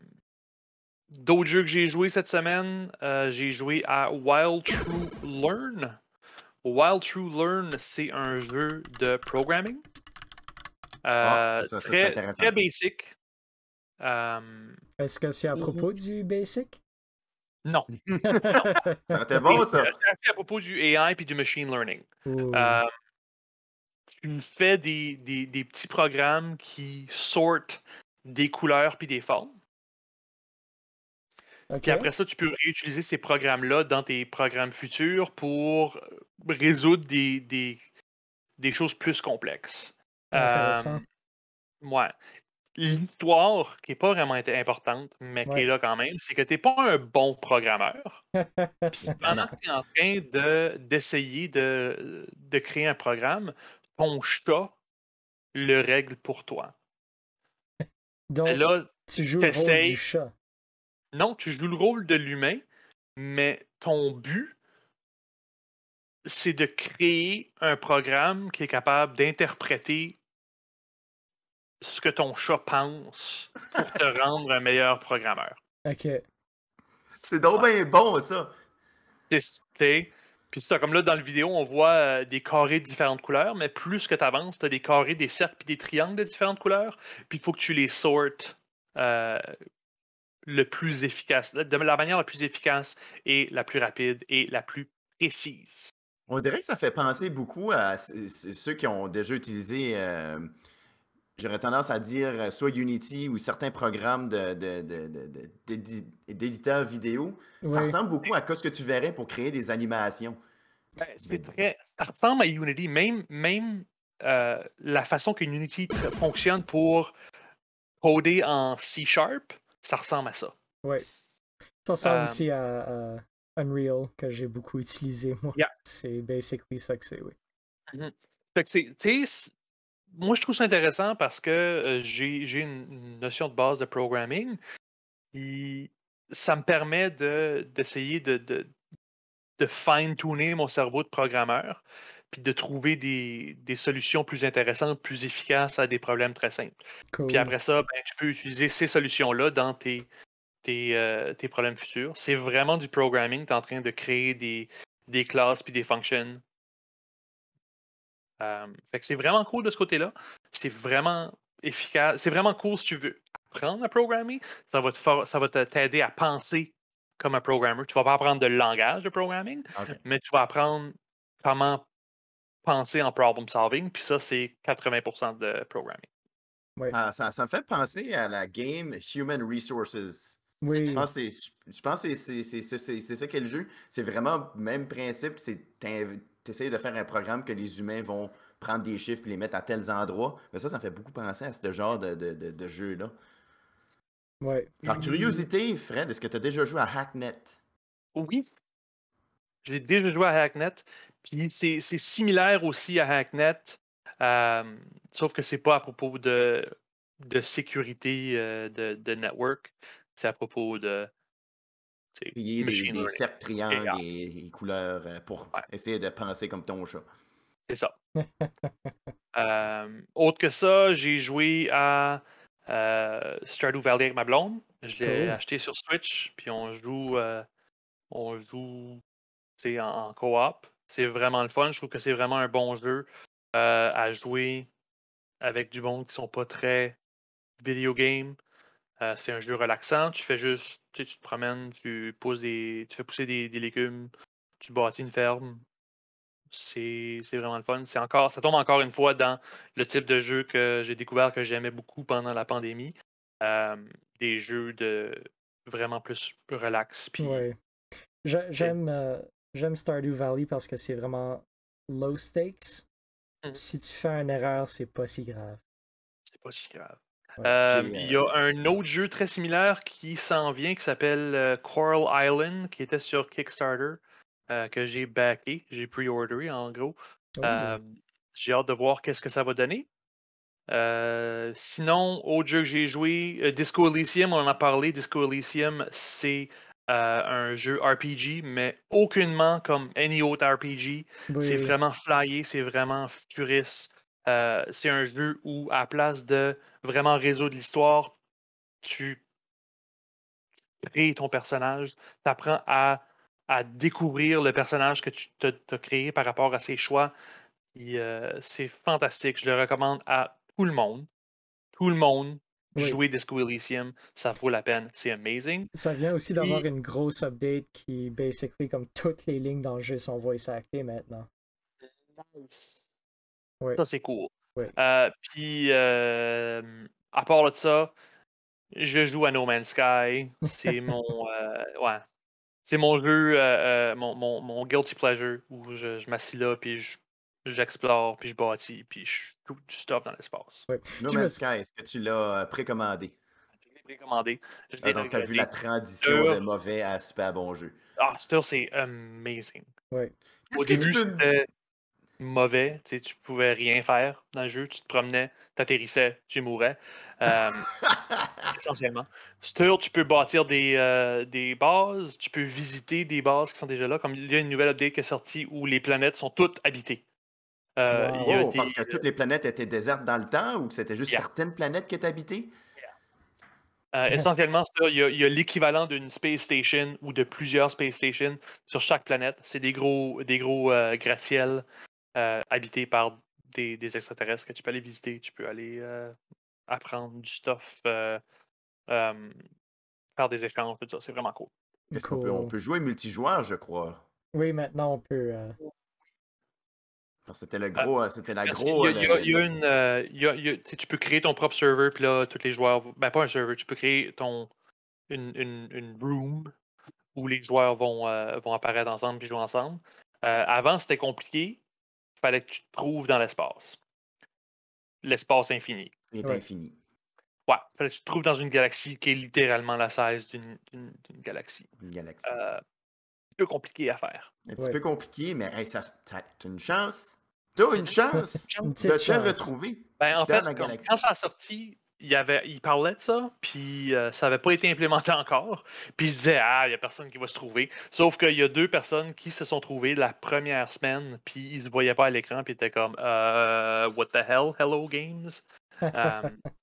D'autres jeux que j'ai joué cette semaine, euh, j'ai joué à Wild True Learn. Wild True Learn, c'est un jeu de programming. Ah, Euh, ça, très, intéressant, très basic. Euh, Est-ce que c'est à propos du Basic? non. Ça aurait été bon ça. C'est à propos du AI et du machine learning. Euh, tu fais des, des- des petits programmes qui sortent des couleurs puis des formes. Puis après ça, tu peux réutiliser ces programmes-là dans tes programmes futurs pour résoudre des, des, des choses plus complexes. Intéressant. Euh, ouais. L'histoire, qui n'est pas vraiment importante, mais qui est là quand même, c'est que tu n'es pas un bon programmeur. Puis pendant que tu es en train de- d'essayer de, de créer un programme, ton chat le règle pour toi. Donc, Et là, tu joues le rôle du chat. non, tu joues le rôle de l'humain, mais ton but, c'est de créer un programme qui est capable d'interpréter ce que ton chat pense pour te rendre un meilleur programmeur. Ok. C'est donc bien bon ça. C'est- Puis c'est comme là dans la vidéo, on voit euh, des carrés de différentes couleurs, mais plus que tu avances, tu as des carrés, des cercles puis des triangles de différentes couleurs. Puis il faut que tu les sortes euh, le plus efficace, de la manière la plus efficace et la plus rapide et la plus précise. On dirait que ça fait penser beaucoup à ceux qui ont déjà utilisé, euh, j'aurais tendance à dire, euh, soit Unity ou certains programmes de- de- de- de- de- d'édi- d'éditeurs vidéo. Ça Oui. ressemble beaucoup à ce que tu verrais pour créer des animations. Ben, c'est très. Ça ressemble à Unity, même, même euh, la façon que Unity fonctionne pour coder en C Sharp, ça ressemble à ça. Ouais. Ça ressemble Euh, aussi à, à Unreal que j'ai beaucoup utilisé, moi. Yeah. C'est basically ça que c'est, oui. Fait que c'est, tu sais, c'est- moi je trouve ça intéressant parce que euh, j'ai, une, notion de base de programming. Ça me permet de, d'essayer de, de, de fine-tuner mon cerveau de programmeur, puis de trouver des, des solutions plus intéressantes, plus efficaces à des problèmes très simples. Cool. Puis après ça, ben, tu peux utiliser ces solutions-là dans tes, tes, euh, tes problèmes futurs. C'est vraiment du programming. Tu es en train de créer des, des classes puis des functions. Euh, fait que c'est vraiment cool de ce côté-là. C'est vraiment efficace. C'est vraiment cool si tu veux apprendre à programmer. Ça va, te for- ça va te- t'aider à penser comme un programmeur. Tu vas pas apprendre de langage de programming, OK. mais tu vas apprendre comment penser en problem solving. Puis ça, c'est 80% de programming. Ah, ça, ça me fait penser à la game Human Resources. Oui. Je pense que c'est je pense que c'est- c'est c'est- c'est- c'est ça qu'est le jeu. C'est vraiment le même principe. C'est t'essayes de faire un programme que les humains vont prendre des chiffres et les mettre à tels endroits. Mais ça, ça me fait beaucoup penser à ce genre de, de, de- de jeu-là. Ouais. Par curiosité, Fred, est-ce que tu as déjà joué à Hacknet? Oui. J'ai déjà joué à Hacknet. Puis c'est c'est similaire aussi à Hacknet, euh, sauf que c'est pas à propos de, de sécurité euh, de, de network. C'est à propos de. Plier des, des cercles, triangles et, et couleurs euh, pour Ouais. essayer de penser comme ton chat. C'est ça. Euh, autre que ça, j'ai joué à euh, Stardew Valley avec ma blonde. Je l'ai Cool. acheté sur Switch, puis on joue, euh, on joue en, en coop. C'est vraiment le fun. Je trouve que c'est vraiment un bon jeu euh, à jouer avec du monde qui sont pas très video game. Euh, c'est un jeu relaxant. Tu fais juste, tu sais, tu te promènes, tu pousses des, tu fais pousser des, des légumes, tu bâtis une ferme. C'est vraiment le fun. C'est encore, ça tombe encore une fois dans le type de jeu que j'ai découvert que j'aimais beaucoup pendant la pandémie. Euh, des jeux de vraiment plus relax. Puis Ouais. J'a- J'aime euh, j'aime Stardew Valley parce que c'est vraiment low stakes. Mhm. Si tu fais une erreur, c'est pas si grave. c'est pas si grave. Euh, Il y a un autre jeu très similaire qui s'en vient qui s'appelle euh, Coral Island, qui était sur Kickstarter, euh, que j'ai backé, j'ai pre-orderé en gros. Oh. Euh, j'ai hâte de voir qu'est-ce que ça va donner. Euh, sinon, autre jeu que j'ai joué, euh, Disco Elysium, on en a parlé. Disco Elysium, c'est euh, un jeu RPG, mais aucunement comme any autre RPG. C'est vraiment flyé, c'est vraiment futuriste. Euh, c'est un jeu où, à la place de vraiment résoudre l'histoire, tu crées ton personnage, tu apprends à, à découvrir le personnage que tu as créé par rapport à ses choix. Euh, c'est fantastique. Je le recommande à tout le monde. Tout le monde. Oui. Jouer Disco Elysium, ça vaut la peine. C'est amazing. Ça vient aussi d'avoir une grosse update qui, basically, comme toutes les lignes dans le jeu sont voice actées maintenant. Ouais. Ça, c'est cool. Ouais. Euh, puis, euh, à part de ça, je joue à No Man's Sky. C'est mon, euh, ouais, c'est mon jeu, mon, mon, mon guilty pleasure où je, je m'assis là, puis je- j'explore, puis je bâtis, puis je tout du stuff dans l'espace. No Man's Sky, est-ce que tu l'as précommandé? Je l'ai précommandé. Je Ah, donc, tu as vu la transition de mauvais à super bon jeu. Ah, c'est amazing. Ouais. Au Est-ce que tu début, peux- c'était mauvais. Tu sais, tu pouvais rien faire dans le jeu. Tu te promenais, tu atterrissais, tu mourais. Euh, essentiellement. Stir, tu peux bâtir des, euh, des bases, tu peux visiter des bases qui sont déjà là. Comme il y a une nouvelle update qui est sortie où les planètes sont toutes habitées. Euh, Wow. il y a des- parce que toutes les planètes étaient désertes dans le temps ou que c'était juste Yeah. certaines planètes qui étaient habitées? Euh, essentiellement, il y a, l'équivalent d'une space station ou de plusieurs space stations sur chaque planète. C'est des gros, des gros euh, gratte-ciels euh, habités par des, des extraterrestres que tu peux aller visiter. Tu peux aller euh, apprendre du stuff, euh, euh, faire des échanges, tout ça. C'est vraiment cool. Est-ce qu'on peut, on peut jouer multijoueur, je crois? Oui, maintenant on peut. euh, c'était le gros, euh, c'était la gros. Il y a, une, euh, il y a- il y a- tu peux créer ton propre serveur, puis là, tous les joueurs. vont- Ben, pas un serveur, tu peux créer ton, une, une, une room où les joueurs vont, euh, vont apparaître ensemble puis jouer ensemble. Euh, avant, c'était compliqué. Il fallait que tu te trouves dans l'espace. L'espace infini. Il est Ouais. infini. Ouais, il fallait que tu te trouves dans une galaxie qui est littéralement la size d'une d'une- d'une galaxie. Une galaxie. Euh, un peu compliqué à faire. Un petit ouais. peu compliqué, mais hey, ça, t'as une chance. T'as une chance Une de te chance. retrouver. Ben, en dans fait, la comme- galaxie. quand ça a sorti, il, y avait, il parlait de ça, puis euh, ça n'avait pas été implémenté encore. Puis il se disait, ah, il n'y a personne qui va se trouver. Sauf qu'il y a deux personnes qui se sont trouvées la première semaine, puis ils ne se voyaient pas à l'écran, puis ils étaient comme, euh, what the hell, Hello Games? Euh,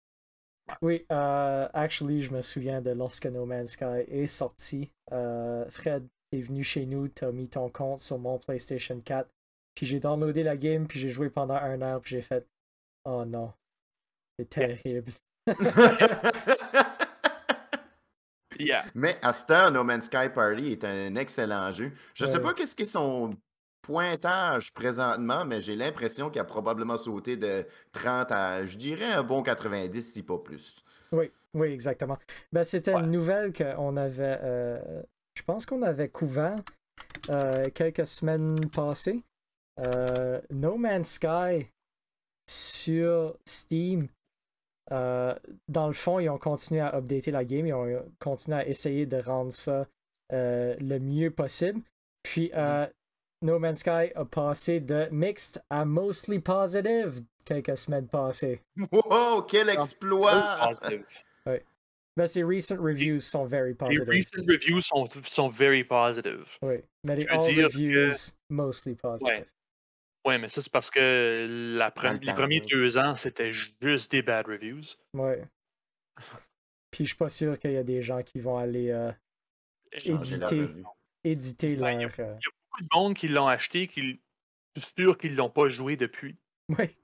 Oui, euh, actually, je me souviens de lorsque No Man's Sky est sorti. Euh, Fred est venu chez nous, t'as mis ton compte sur mon PlayStation 4. Puis j'ai downloadé la game, puis j'ai joué pendant un heure, puis j'ai fait Oh non, c'est terrible. Yeah. Mais à cette heure, No Man's Sky Party est un excellent jeu. Je sais Ouais. pas qu'est-ce qui est son pointage présentement, mais j'ai l'impression qu'il a probablement sauté de 30 à, je dirais, un bon 90, si pas plus. Oui, oui, exactement. Ben, c'était Ouais. une nouvelle qu'on avait, euh, je pense qu'on avait couvert euh, quelques semaines passées. Euh, no Man's Sky sur Steam, euh, dans le fond, ils ont continué à updater la game, ils ont continué à essayer de rendre ça euh, le mieux possible. Puis, euh, No Man's Sky a passé de mixed à mostly positive quelques semaines passées. Wow, quel Oh, exploit! Positive. Ben, ces recent reviews sont very Les positive. recent reviews sont, sont very positive. Oui, mais les all reviews, mostly positive. Ouais. Ouais, mais ça, c'est parce que la pre- les premiers deux ans, c'était juste des bad reviews. Ouais. Puis je suis pas sûr qu'il y a des gens qui vont aller euh, éditer. éditer Ouais, leur. euh, Beaucoup de monde qui l'ont acheté, qui je suis sûr qu'ils l'ont pas joué depuis. Ouais,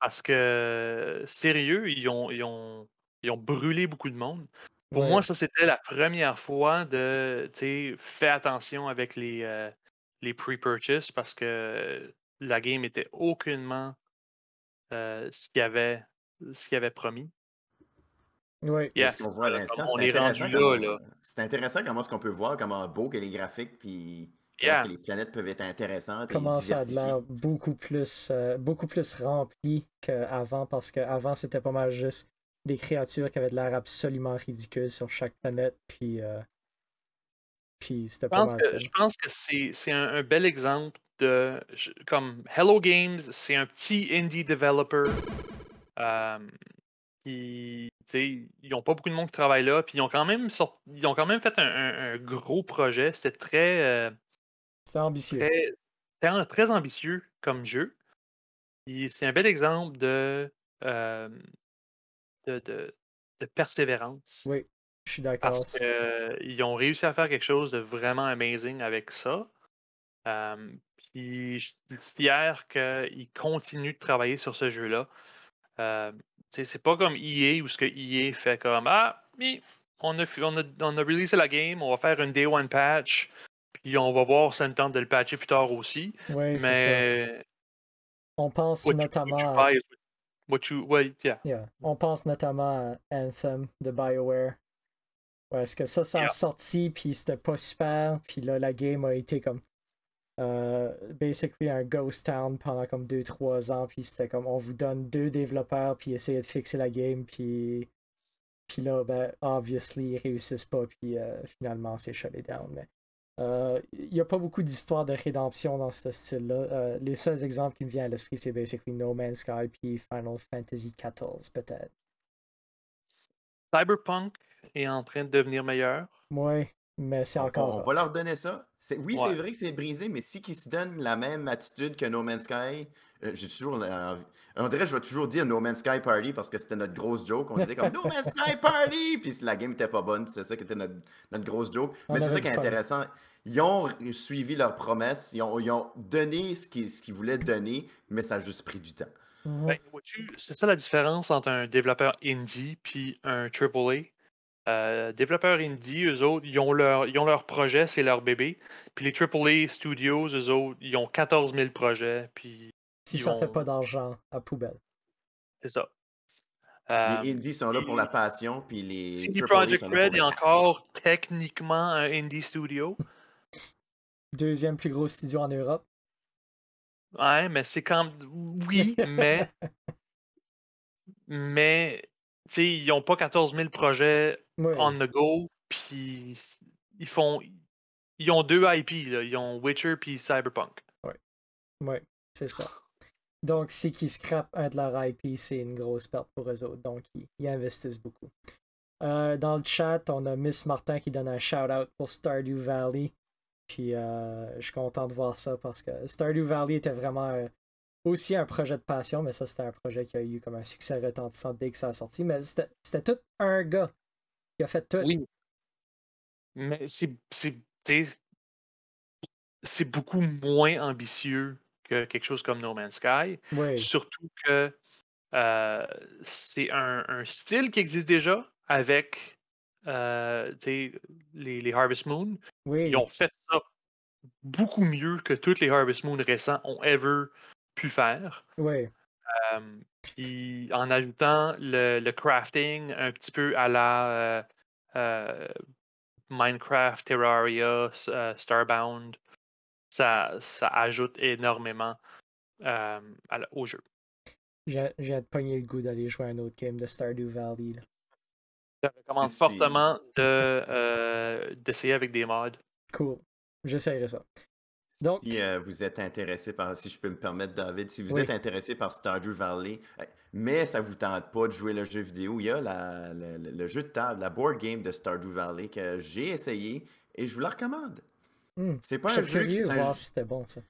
Parce que, sérieux, ils ont, ils ont, ils ont brûlé beaucoup de monde. Pour ouais. moi, ça, c'était la première fois de, tu sais, fais attention avec les, euh, les pre-purchase parce que la game était aucunement euh, ce qu'il y avait, ce avait promis. Mais Yes, Ce qu'on voit à euh, l'instant, on c'est est rendu intéressant, là, comment- là. c'est intéressant comment est-ce qu'on peut voir comment beau que les graphiques puis comment Yeah. est-ce que les planètes peuvent être intéressantes et Comment ça a l'air beaucoup plus, euh, beaucoup plus rempli qu'avant parce qu'avant c'était pas mal juste des créatures qui avaient de l'air absolument ridicules sur chaque planète. Puis, euh, puis c'était Je pas pense mal que, ça. je pense que c'est c'est un, un bel exemple de. je- Comme Hello Games, c'est un petit indie developer. euh, qui, ils n'ont pas beaucoup de monde qui travaille là. Puis ils ont quand même, sort- ils ont quand même fait un, un- un gros projet. C'était très, euh, C'était ambitieux. très, très, ambitieux comme jeu. C'est un bel exemple de, euh, de, de- de persévérance. Oui, je suis d'accord. Parce qu'ils ont réussi à faire quelque chose de vraiment amazing avec ça. Euh, puis je suis fier qu'ils continuent de travailler sur ce jeu-là. Euh, c'est pas comme EA où ce que EA fait comme Ah, mais on a, on, a, on a releasé la game, on va faire une day one patch, puis on va voir ça nous tente de le patcher plus tard aussi. Oui, c'est ça. Mais On pense what you, what notamment you buy what you. well, yeah. Yeah. On pense notamment à Anthem de BioWare. Est-ce que ça, ça a Yeah. sorti, puis c'était pas super, puis là, la game a été comme. Euh, basically un ghost town pendant comme 2-3 ans, puis c'était comme on vous donne deux développeurs, puis essayez de fixer la game, puis. Puis là, ben, obviously, ils réussissent pas, puis euh, finalement, c'est shut down. Mais euh, il n'y a pas beaucoup d'histoires de rédemption dans ce style-là. Euh, les seuls exemples qui me viennent à l'esprit, c'est basically No Man's Sky, puis Final Fantasy XIV, peut-être. Cyberpunk est en train de devenir meilleur. Ouais, mais c'est On, encore. on va leur donner ça. Oui, Ouais. c'est vrai que c'est brisé, mais si qu'ils se donnent la même attitude que No Man's Sky, euh, j'ai toujours la- On dirait je vais toujours dire No Man's Sky Party parce que c'était notre grosse joke. On disait comme No Man's Sky Party! Puis la game était pas bonne, puis c'est ça qui était notre, notre grosse joke. On Mais c'est ça qui est intéressant. Ils ont suivi leurs promesses, ils ont, ils ont donné ce qu'ils ce qu'ils voulaient donner, mais ça a juste pris du temps. Mhm. Ben, c'est ça la différence entre un développeur indie puis un AAA. Euh, développeurs indie, eux autres, ils ont leur, ils ont leur projet, c'est leur bébé. Puis les AAA studios, eux autres, ils ont 14 000 projets. Puis Si ça fait ont- pas d'argent, à poubelle. c'est ça. Euh, Les indies sont là pour la passion, puis les CD Projekt Red est encore techniquement un indie studio. Deuxième plus gros studio en Europe. Ouais, mais c'est quand Oui, mais. mais, sais, ils n'ont pas 14 000 projets Ouais, on the go, puis ils font. Ils ont deux IP, là. Ils ont Witcher puis Cyberpunk. ouais, c'est ça. Donc, si qu'ils scrapent un de leur IP, c'est une grosse perte pour eux autres. Donc, ils, ils investissent beaucoup. Euh, dans le chat, on a Miss Martin qui donne un shout-out pour Stardew Valley. Puis, euh, je suis content de voir ça parce que Stardew Valley était vraiment un, aussi un projet de passion, mais ça, c'était un projet qui a eu comme un succès retentissant dès que ça a sorti. Mais c'était c'était tout un gars qui a fait tout. Oui. Mais c'est beaucoup moins ambitieux que quelque chose comme No Man's Sky. Oui, Surtout que euh, c'est un, un style qui existe déjà avec euh, les, les Harvest Moon. oui, Ils ont fait ça beaucoup mieux que tous les Harvest Moon récents ont ever pu faire. oui, Euh, puis en ajoutant le, le crafting un petit peu à la euh, euh, Minecraft, Terraria, euh, Starbound, ça, ça ajoute énormément euh, à la- au jeu. j'ai j'ai de pogner le goût d'aller jouer à un autre game de Stardew Valley. là. Je recommande fortement de, euh, d'essayer avec des mods. Cool. J'essayerai ça. Donc, Si euh, vous êtes intéressé par, si je peux me permettre, David, si vous Oui. êtes intéressé par Stardew Valley, mais ça vous tente pas de jouer le jeu vidéo, il y a la- le, jeu de table, la board game de Stardew Valley que j'ai essayé et je vous la recommande. hmm, C'est pas je un jeu qui, voir si c'était bon ça.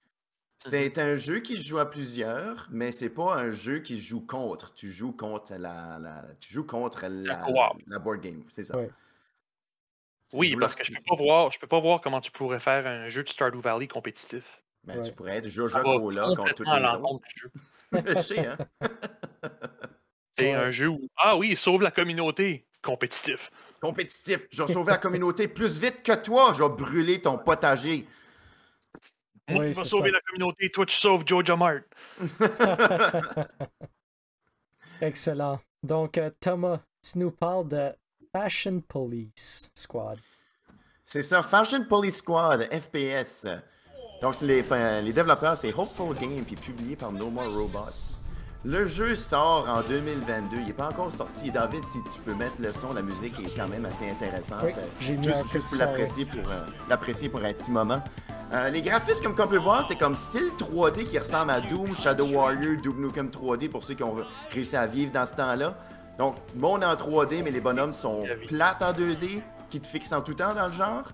c'est un jeu qui se joue à plusieurs, mais c'est pas un jeu qui se joue contre. Tu joues contre la, la- tu joues contre la, board game, c'est ça. Ouais. Oui, parce que je peux pas voir, je peux pas voir comment tu pourrais faire un jeu de Stardew Valley compétitif. Ben, Ouais. Tu pourrais être va Cola contre tous les autres. du jeu. Je sais, hein? C'est Ouais. un jeu où ah oui, sauve la communauté compétitif. Compétitif. Je vais sauver la communauté plus vite que toi. Je vais brûler ton potager. Moi, Oui, vais c'est sauver ça. la communauté, toi tu sauves Joja Mart. Excellent. Donc, euh, Thomas, tu nous parles de Fashion Police Squad. C'est ça, Fashion Police Squad, FPS. Donc, c'est les, les développeurs, c'est Hopeful Game, puis publié par No More Robots. Le jeu sort en 2022. Il n'est pas encore sorti. David, si tu peux mettre le son, la musique est quand même assez intéressante. Oui, j'ai juste, juste pour son, l'apprécier pour, euh, l'apprécier pour un petit moment. Euh, les graphismes, comme on peut voir, c'est comme style 3D qui ressemble à Doom, Shadow Warrior, Duke Nukem 3D pour ceux qui ont réussi à vivre dans ce temps-là. Donc, monde en 3D, mais les bonhommes sont plates en 2D, qui te fixent en tout temps dans le genre.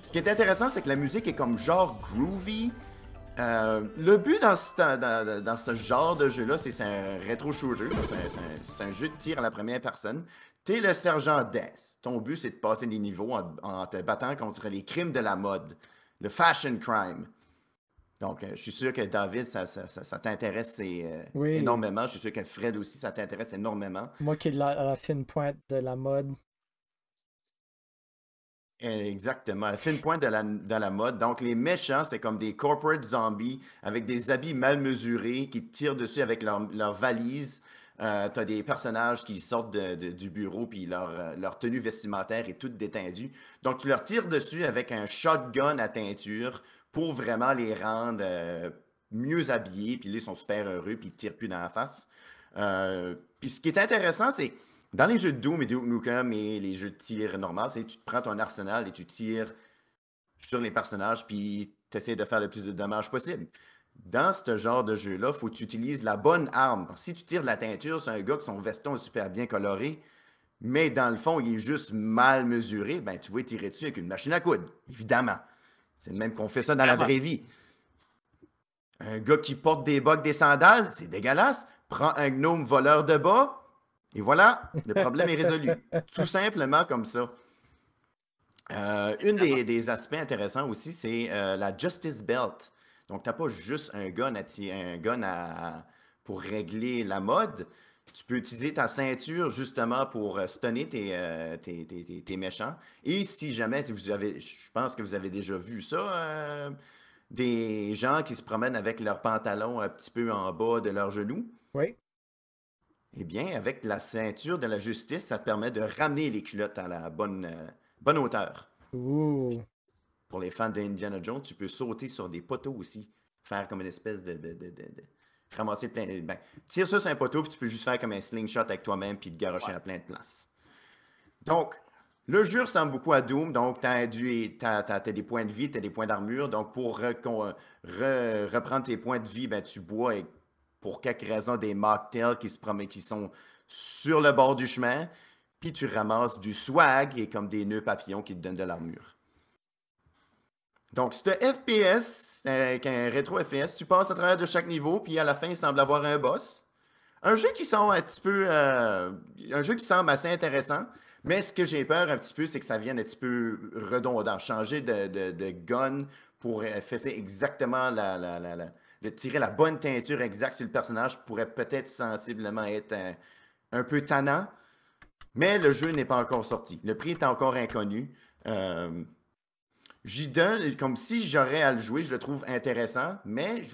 Ce qui est intéressant, c'est que la musique est comme genre groovy. Euh, le but dans ce, dans, dans- dans ce genre de jeu-là, c'est un rétro shooter. C'est un, jeu de tir à la première personne. T'es le sergent Death. Ton but, c'est de passer des niveaux en, en te battant contre les crimes de la mode, le fashion crime. Donc, euh, je suis sûr que David, ça, ça- ça- ça t'intéresse euh, Oui. énormément. Je suis sûr que Fred aussi, ça t'intéresse énormément. Moi qui de la, la fine pointe de la mode. Exactement. La fine pointe de la, de la mode. Donc, les méchants, c'est comme des corporate zombies avec des habits mal mesurés qui tirent dessus avec leur, leur valise. Euh, tu as des personnages qui sortent de- de- du bureau puis leur, euh, leur tenue vestimentaire est toute détendue. Donc, tu leur tires dessus avec un shotgun à teinture pour vraiment les rendre euh, mieux habillés. Puis ils sont super heureux puis ils tirent plus dans la face. Euh, puis ce qui est intéressant, c'est dans les jeux de Doom et Duke Nukem et les jeux de tir normal, c'est tu prends ton arsenal et tu tires sur les personnages puis tu essaies de faire le plus de dommages possible. Dans ce genre de jeu-là, il faut que tu utilises la bonne arme. Si tu tires de la teinture sur un gars que son veston est super bien coloré, mais dans le fond, il est juste mal mesuré, ben tu vas tirer dessus avec une machine à coudre, évidemment. C'est le même qu'on fait ça dans la vraie vie. Un gars qui porte des bottes, des sandales, c'est dégueulasse. Prends un gnome voleur de bas, et voilà, le problème est résolu. Tout simplement comme ça. Euh, une des, des aspects intéressants aussi, c'est euh, la Justice Belt. Donc, tu n'as pas juste un gun, à, un gun à- pour régler la mode. Tu peux utiliser ta ceinture justement pour euh, stunner tes, euh, tes, tes- tes- tes méchants. Et si jamais, vous avez, je pense que vous avez déjà vu ça, euh, des gens qui se promènent avec leurs pantalons un petit peu en bas de leurs genoux. Oui. Eh bien, avec la ceinture de la justice, ça te permet de ramener les culottes à la bonne, euh, bonne hauteur. Ouh. Pour les fans d'Indiana Jones, tu peux sauter sur des poteaux aussi. Faire comme une espèce de, de, de- de- ramasser plein. Ben, tire ça sur un poteau, puis tu peux juste faire comme un slingshot avec toi-même, puis te garocher à plein de places. Donc, le jeu ressemble beaucoup à Doom. Donc, tu as, des points de vie, tu as des points d'armure. Donc, pour re- reprendre tes points de vie, ben, tu bois et pour quelque raison des mocktails qui, se qui sont sur le bord du chemin. Puis tu ramasses du swag et comme des nœuds papillons qui te donnent de l'armure. Donc, c'est un FPS, avec un rétro FPS, tu passes à travers de chaque niveau, puis à la fin, il semble avoir un boss. Un jeu qui semble un petit peu. euh, un jeu qui semble assez intéressant. Mais ce que j'ai peur un petit peu, c'est que ça vienne un petit peu redondant. Changer de, de- gun pour euh, faire exactement la, la- tirer la bonne teinture exacte sur le personnage pourrait peut-être sensiblement être un, un peu tannant. Mais le jeu n'est pas encore sorti. Le prix est encore inconnu. Euh, J'y donne, comme si j'aurais à le jouer, je le trouve intéressant, mais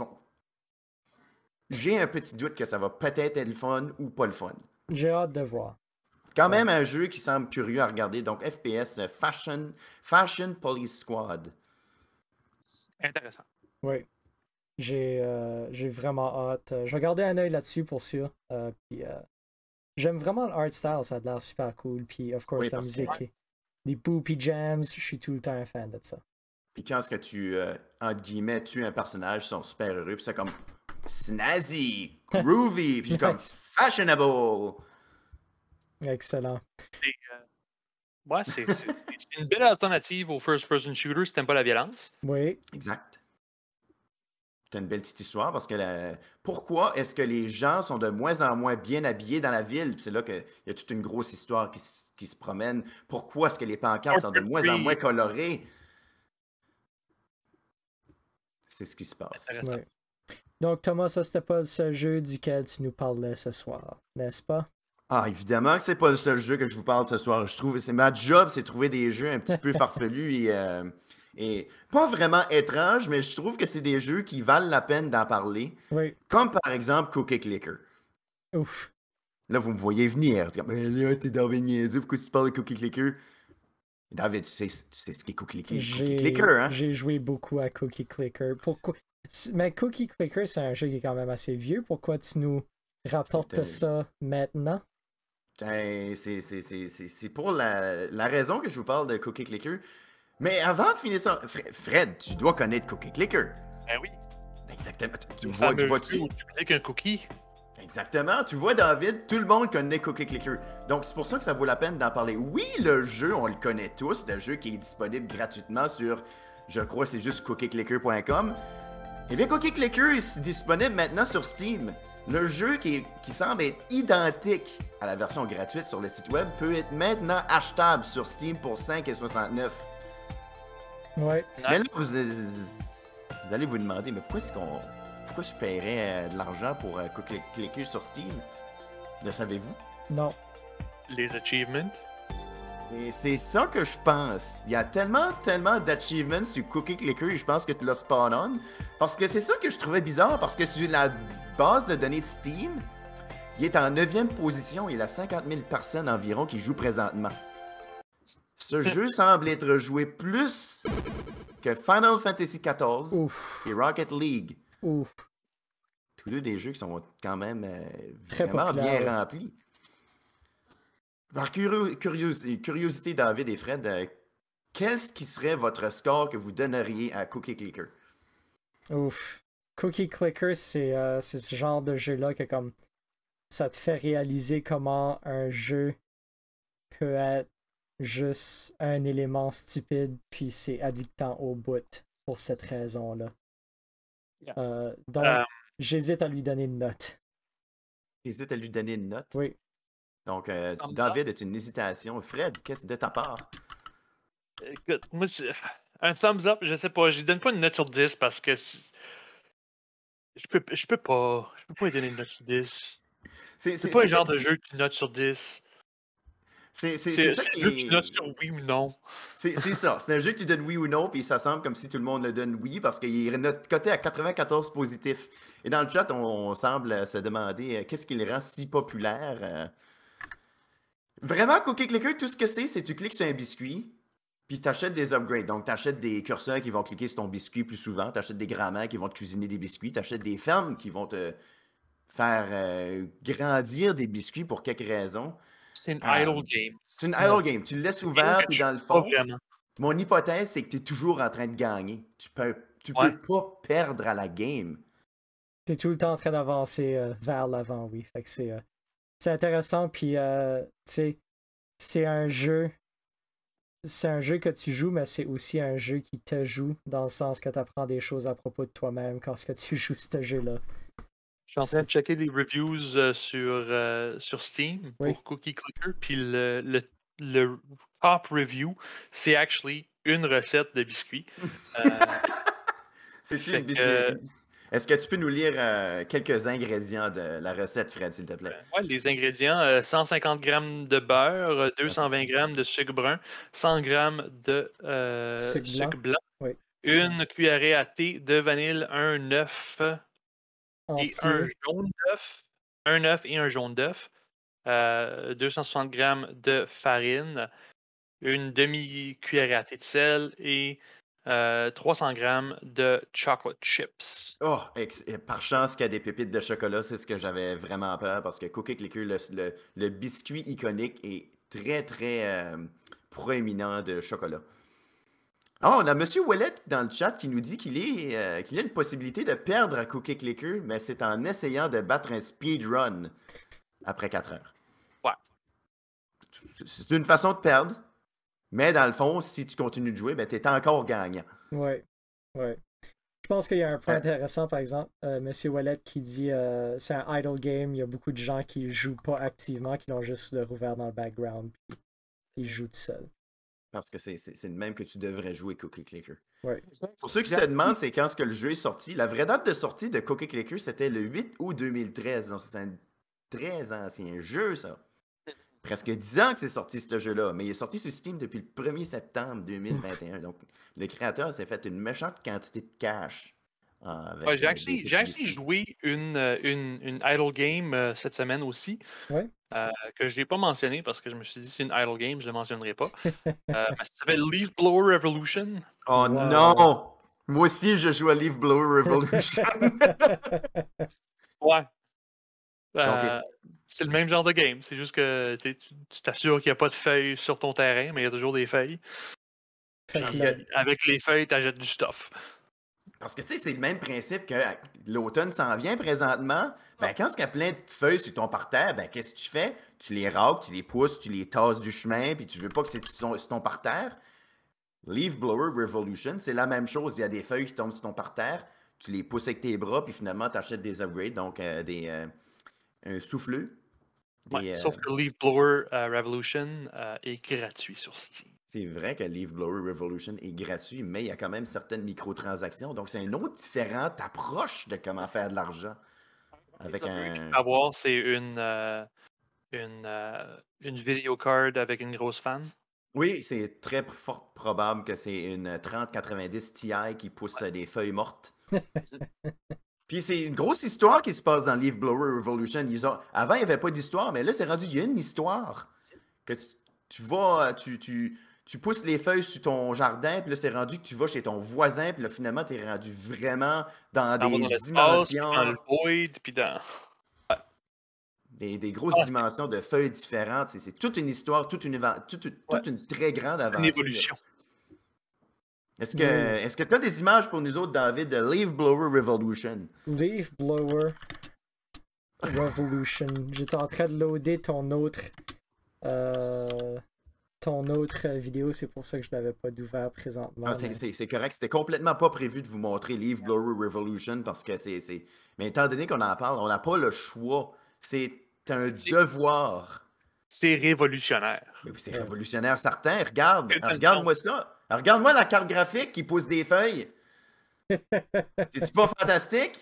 j'ai un petit doute que ça va peut-être être le fun ou pas le fun. J'ai hâte de voir. Quand même un jeu qui semble curieux à regarder, donc FPS euh, Fashion, Fashion Police Squad. Intéressant. Oui. J'ai euh, j'ai vraiment hâte. Je vais garder un œil là-dessus pour sûr. Euh, puis, euh, J'aime vraiment le art style, ça a l'air super cool. Puis, of course, Oui, la parce que- Les boopy jams, je suis tout le temps un fan de ça. Puis quand est-ce que tu, euh, entre guillemets, tues un personnage, ils sont super heureux, puis c'est comme snazzy, groovy, puis comme fashionable. Excellent. C'est, euh, Ouais, c'est une belle alternative au first-person shooter si t'aimes pas la violence. Oui. Exact. C'est une belle petite histoire parce que la- pourquoi est-ce que les gens sont de moins en moins bien habillés dans la ville? Puis C'est là qu'il y a toute une grosse histoire qui, qui se promène. Pourquoi est-ce que les pancartes sont de moins en moins colorées? C'est ce qui se passe. Ouais. Donc, Thomas, ça, c'était pas le seul jeu duquel tu nous parlais ce soir, n'est-ce pas? Ah, évidemment que c'est pas le seul jeu que je vous parle ce soir. Je trouve, c'est ma job, c'est trouver des jeux un petit peu farfelus et, euh, et pas vraiment étranges, mais je trouve que c'est des jeux qui valent la peine d'en parler. Oui. Comme par exemple Cookie Clicker. Ouf. Là, vous me voyez venir. Ben là, t'es dans niaiseux, pourquoi tu parles de Cookie Clicker? David, tu sais, tu sais ce qu'est Cookie Clicker, Cookie J'ai Clicker, hein? j'ai joué beaucoup à Cookie Clicker. Pourquoi... Mais Cookie Clicker, c'est un jeu qui est quand même assez vieux. Pourquoi tu nous rapportes ça maintenant? Ben, c'est- c'est- c'est c'est- c'est pour la, la raison que je vous parle de Cookie Clicker. Mais avant de finir ça, Fre- Fred, tu dois connaître Cookie Clicker. Ben oui. Exactement. Tu, vois, tu cliques un cookie? Exactement. Tu vois, David, tout le monde connaît Cookie Clicker. Donc, c'est pour ça que ça vaut la peine d'en parler. Oui, le jeu, on le connaît tous. Le jeu qui est disponible gratuitement sur, je crois, c'est juste cookieclicker.com. Eh bien, Cookie Clicker est disponible maintenant sur Steam. Le jeu qui, est- qui semble être identique à la version gratuite sur le site web peut être maintenant achetable sur Steam pour 5,69. Ouais. Mais là, vous, vous allez vous demander, mais pourquoi est-ce qu'on. Pourquoi je paierais euh, de l'argent pour euh, Cookie Clicker sur Steam? Le savez-vous? Non. Les achievements? Et c'est ça que je pense. Il y a tellement, tellement d'achievements sur Cookie Clicker et je pense que tu l'as spawn on. Parce que c'est ça que je trouvais bizarre, parce que sur la base de données de Steam, il est en 9e position et il a 50 000 personnes environ qui jouent présentement. Ce jeu semble être joué plus que Final Fantasy XIV Ouf. et Rocket League. Ouf. Tous deux des jeux qui sont quand même euh, Très vraiment bien remplis. Par curio- curiosité, curiosité, David et Fred, euh, qu'est-ce qui serait votre score que vous donneriez à Cookie Clicker? Ouf. Cookie Clicker, c'est euh, c'est ce genre de jeu-là que comme ça te fait réaliser comment un jeu peut être juste un élément stupide, puis c'est addictant au bout pour cette raison-là. Yeah. Euh, donc, Euh, j'hésite à lui donner une note. Hésite à lui donner une note. Oui. Donc, euh, David est une hésitation? Fred, qu'est-ce de ta part? Écoute, moi, c'est- un thumbs up, je sais pas. Je lui donne pas une note sur 10 parce que. Je peux, je peux pas. Je peux pas lui donner une note sur 10. C'est C'est pas le genre de jeu que tu notes sur 10. C'est ça c'est qui un jeu que tu sur oui ou non. C'est ça. C'est un jeu que tu donnes oui ou non, puis ça semble comme si tout le monde le donne oui, parce qu'il est coté à 94 positif. Et dans le chat, on, on semble se demander euh, qu'est-ce qui le rend si populaire. euh? Vraiment, Cookie Clicker, tout ce que c'est, c'est que tu cliques sur un biscuit, puis tu achètes des upgrades. Donc, tu achètes des curseurs qui vont cliquer sur ton biscuit plus souvent, tu achètes des grands-mères qui vont te cuisiner des biscuits, tu achètes des fermes qui vont te faire euh, grandir des biscuits pour quelque raison. C'est une Ah. idle game. C'est une Ouais. idle game. Tu le laisses ouvert, puis tu dans le Pas fond, vraiment. mon hypothèse, c'est que tu es toujours en train de gagner. Tu peux, tu Ouais. peux pas perdre à la game. T'es tout le temps en train d'avancer euh, vers l'avant, oui. Fait que c'est euh, c'est intéressant, puis euh, tu sais, c'est un jeu c'est un jeu que tu joues, mais c'est aussi un jeu qui te joue, dans le sens que tu apprends des choses à propos de toi-même quand ce que tu joues ce jeu-là. Je suis en train de checker les reviews euh, sur, euh, sur Steam Oui. pour Cookie Clicker, puis le, le, le top review, c'est actually une recette de biscuits. Euh, C'est une que- Est-ce que tu peux nous lire euh, quelques ingrédients de la recette, Fred, s'il te plaît? ouais, les ingrédients, euh, 150 g de beurre, euh, 220 g de sucre brun, 100 g de euh, Sucre sucre blanc, Oui. une cuillerée à thé de vanille, un œuf et un jaune d'œuf, un œuf et un jaune d'œuf, euh, 260 g de farine, une demi-cuillerée à thé de sel et euh, 300 g de chocolate chips. Oh, par chance qu'il y a des pépites de chocolat, c'est ce que j'avais vraiment peur parce que Cookie Clicker, le, le- le biscuit iconique, est très, très euh, proéminent de chocolat. Oh, on a M. Ouellet dans le chat qui nous dit qu'il est, euh, qu'il a une possibilité de perdre à Cookie Clicker, mais c'est en essayant de battre un speedrun après 4 heures. Ouais. C'est- une façon de perdre, mais dans le fond, si tu continues de jouer, ben, tu es encore gagnant. Ouais, ouais. Je pense qu'il y a un point intéressant, par exemple, euh, Monsieur Wallet qui dit euh, c'est un idle game, il y a beaucoup de gens qui jouent pas activement, qui l'ont juste le rouvert dans le background, puis ils jouent tout seuls. Parce que c'est le même que tu devrais jouer Cookie Clicker. Ouais. Pour ceux qui se demandent, c'est quand ce que le jeu est sorti. La vraie date de sortie de Cookie Clicker, c'était le 8 août 2013. Donc, c'est un très ancien jeu, ça. Presque 10 ans que c'est sorti, ce jeu-là. Mais il est sorti sur Steam depuis le 1er septembre 2021. Donc, le créateur s'est fait une méchante quantité de cash. Euh, Ouais, j'ai euh, actually, j'ai actually joué une, euh, une, une idle game euh, cette semaine aussi. Ouais. euh, que je n'ai pas mentionné parce que je me suis dit c'est une idle game, je ne le mentionnerai pas. Euh, mais ça s'appelle Leaf Blower Revolution. Oh Wow. non! Moi aussi, je joue à Leaf Blower Revolution. Ouais. Euh, C'est le même genre de game. C'est juste que tu t'assures qu'il n'y a pas de feuilles sur ton terrain, mais il y a toujours des feuilles. Avec les feuilles, tu achètes du stuff. Parce que tu sais, c'est le même principe que l'automne s'en vient présentement. Ben, quand il y a plein de feuilles sur ton parterre, ben, qu'est-ce que tu fais? Tu les râpes, tu les pousses, tu les tasses du chemin, puis tu veux pas que c'est sur ton parterre. Leaf Blower Revolution, c'est la même chose. Il y a des feuilles qui tombent sur ton parterre, tu les pousses avec tes bras, puis finalement, tu achètes des upgrades, donc euh, des, euh, un souffleux. Ouais, euh, Sauf que Leaf Blower Revolution est gratuit sur Steam. C'est vrai que Leaf Blower Revolution est gratuit, mais il y a quand même certaines microtransactions. Donc, c'est une autre différente approche de comment faire de l'argent. Avec Ça un. avoir, c'est une, euh, une, euh, une video card avec une grosse fan. Oui, c'est très fort probable que c'est une 3090 Ti qui pousse euh, des feuilles mortes. Puis c'est une grosse histoire qui se passe dans Leaf Blower Revolution. Ils ont... Avant, il n'y avait pas d'histoire, mais là, c'est rendu, il y a une histoire. Que tu, tu vas, tu, tu, tu pousses les feuilles sur ton jardin, puis là, c'est rendu que tu vas chez ton voisin, puis là, finalement, tu es rendu vraiment dans des dans dimensions, dans le void, puis dans. des, des grosses Ah, dimensions de feuilles différentes. C'est- C'est toute une histoire, toute une, toute, toute- toute une très grande aventure. Une évolution. Est-ce que Mm. est-ce que tu as des images pour nous autres, David, de Leaf Blower Revolution? Leaf Blower Revolution. J'étais en train de loader ton autre. euh, ton autre vidéo, c'est pour ça que je l'avais pas d'ouvert présentement. Ah, c'est- mais- c'est c'est correct. C'était complètement pas prévu de vous montrer Leaf Blower Revolution parce que c'est. c'est- Mais étant donné qu'on en parle, on n'a pas le choix. C'est un devoir. C'est révolutionnaire. C'est révolutionnaire certain. Regarde, regarde-moi ça. Regarde-moi la carte graphique qui pousse des feuilles. C'est pas fantastique?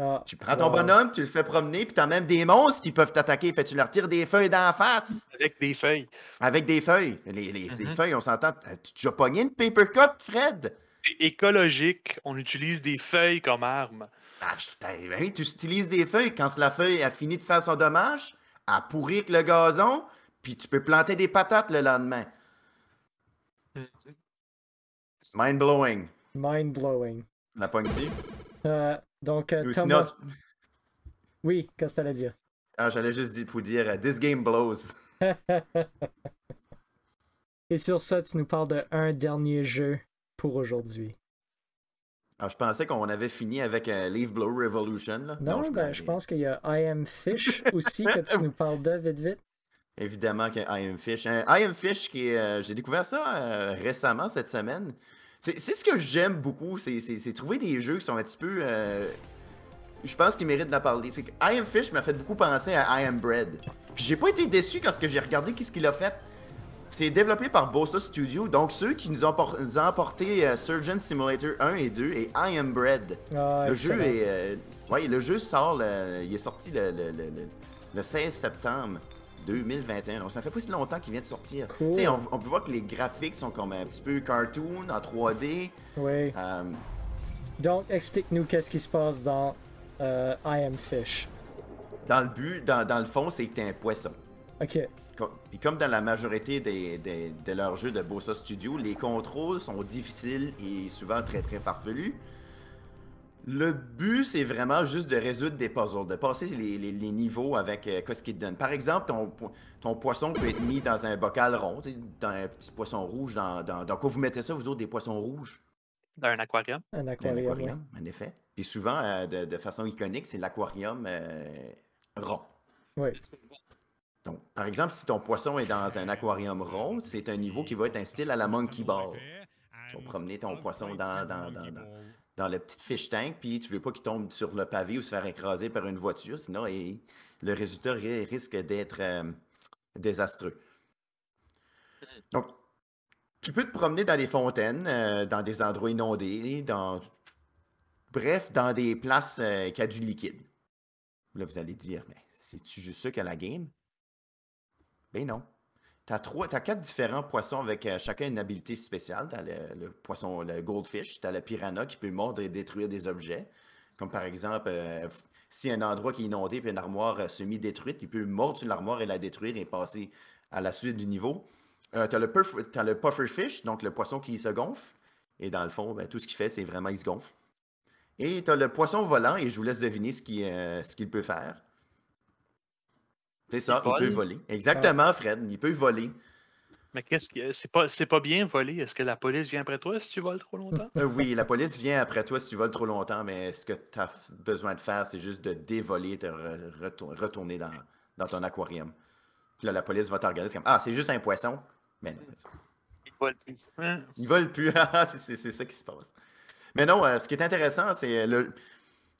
Ah, Tu prends ton wow. bonhomme, tu le fais promener, puis t'as même des monstres qui peuvent t'attaquer. Fait tu leur tires des feuilles d'en face? Avec des feuilles. Avec des feuilles. Les, les- les Mhm. feuilles, on s'entend. Tu as pogné une paper cut, Fred? C'est écologique. On utilise des feuilles comme arme. Ah, putain, ben tu utilises des feuilles. Quand la feuille a fini de faire son dommage, pourrit avec le gazon, puis tu peux planter des patates le lendemain. Mind blowing. Mind blowing. La pogne-tu? Euh, donc, euh, Thomas. sinon, Oui, qu'est-ce que t'allais dire? Ah, j'allais juste dire pour dire euh, This game blows. Et sur ça, tu nous parles de un dernier jeu pour aujourd'hui. Ah, je pensais qu'on avait fini avec euh, Leaf Blower Revolution. Là. Non, je ben, je pense qu'il y a I Am Fish aussi que tu nous parles de vite vite. Évidemment que I Am Fish. Un I Am Fish, qui euh, j'ai découvert ça euh, récemment cette semaine. C'est ce que j'aime beaucoup, c'est- trouver des jeux qui sont un petit peu. euh, je pense qu'ils méritent d'en parler. C'est que I Am Fish m'a fait beaucoup penser à I Am Bread. Puis j'ai pas été déçu quand j'ai regardé qu'est-ce qu'il a fait. C'est développé par Bossa Studio, donc ceux qui nous ont, nous ont apporté euh, Surgeon Simulator 1 et 2 et I Am Bread. Ah, Le jeu est. euh, ouais, le jeu sort. le- il est sorti le- le- le 16 septembre 2021. Donc ça fait pas si longtemps qu'il vient de sortir. Cool. On, on peut voir que les graphiques sont comme un petit peu cartoon en 3D. Oui. Euh, Donc, explique-nous qu'est-ce qui se passe dans euh, I Am Fish. dans le but, dans, dans le fond, c'est que t'es un poisson. Ok. Puis comme dans la majorité des, des- de leurs jeux de Bossa Studio, les contrôles sont difficiles et souvent très très farfelus. Le but, c'est vraiment juste de résoudre des puzzles, de passer les, les- les niveaux avec euh, ce qu'il te donne. Par exemple, ton, po- ton poisson peut être mis dans un bocal rond, dans un petit poisson rouge. Dans, dans, dans quoi vous mettez ça, vous autres, des poissons rouges? Dans un aquarium. Un Dans un aquarium. ouais. aquarium, en effet. Puis souvent, euh, de, de façon iconique, c'est l'aquarium euh, rond. Oui. Donc, par exemple, si ton poisson est dans un aquarium rond, c'est un niveau qui va être un style à la monkey ball. Tu vas promener ton poisson dans, dans, dans, dans, dans le petit fish tank, puis tu veux pas qu'il tombe sur le pavé ou se faire écraser par une voiture, sinon le résultat ri- risque d'être euh, désastreux. Donc, tu peux te promener dans les fontaines, euh, dans des endroits inondés, dans... bref, dans des places euh, qui a du liquide. Là, vous allez dire, mais c'est-tu juste ça qu'à la game? Ben non. Trois, t'as quatre différents poissons avec euh, chacun une habilité spéciale. T'as le, le poisson, le goldfish, t'as le piranha qui peut mordre et détruire des objets. Comme par exemple, euh, si un endroit qui est inondé puis une armoire euh, semi-détruite, il peut mordre sur l'armoire et la détruire et passer à la suite du niveau. Euh, le, perf- t'as le pufferfish, donc le poisson qui se gonfle. Et dans le fond, ben, tout ce qu'il fait, c'est vraiment il se gonfle. Et t'as le poisson volant, et je vous laisse deviner ce qu'il peut faire. C'est ça, Il il, peut vole. voler. Exactement, Fred, il peut voler. Mais qu'est-ce que c'est pas c'est pas bien voler? Est-ce que la police vient après toi si tu voles trop longtemps? Euh, oui, la police vient après toi si tu voles trop longtemps, mais ce que tu as besoin de faire, c'est juste de dévoler, te re- retour- retourner dans, dans ton aquarium. Puis là, la police va te regarder, comme Ah, c'est juste un poisson. Mais non, Il vole plus. Hein? ils volent plus. C'est ça qui se passe. Mais non, euh, ce qui est intéressant, c'est le.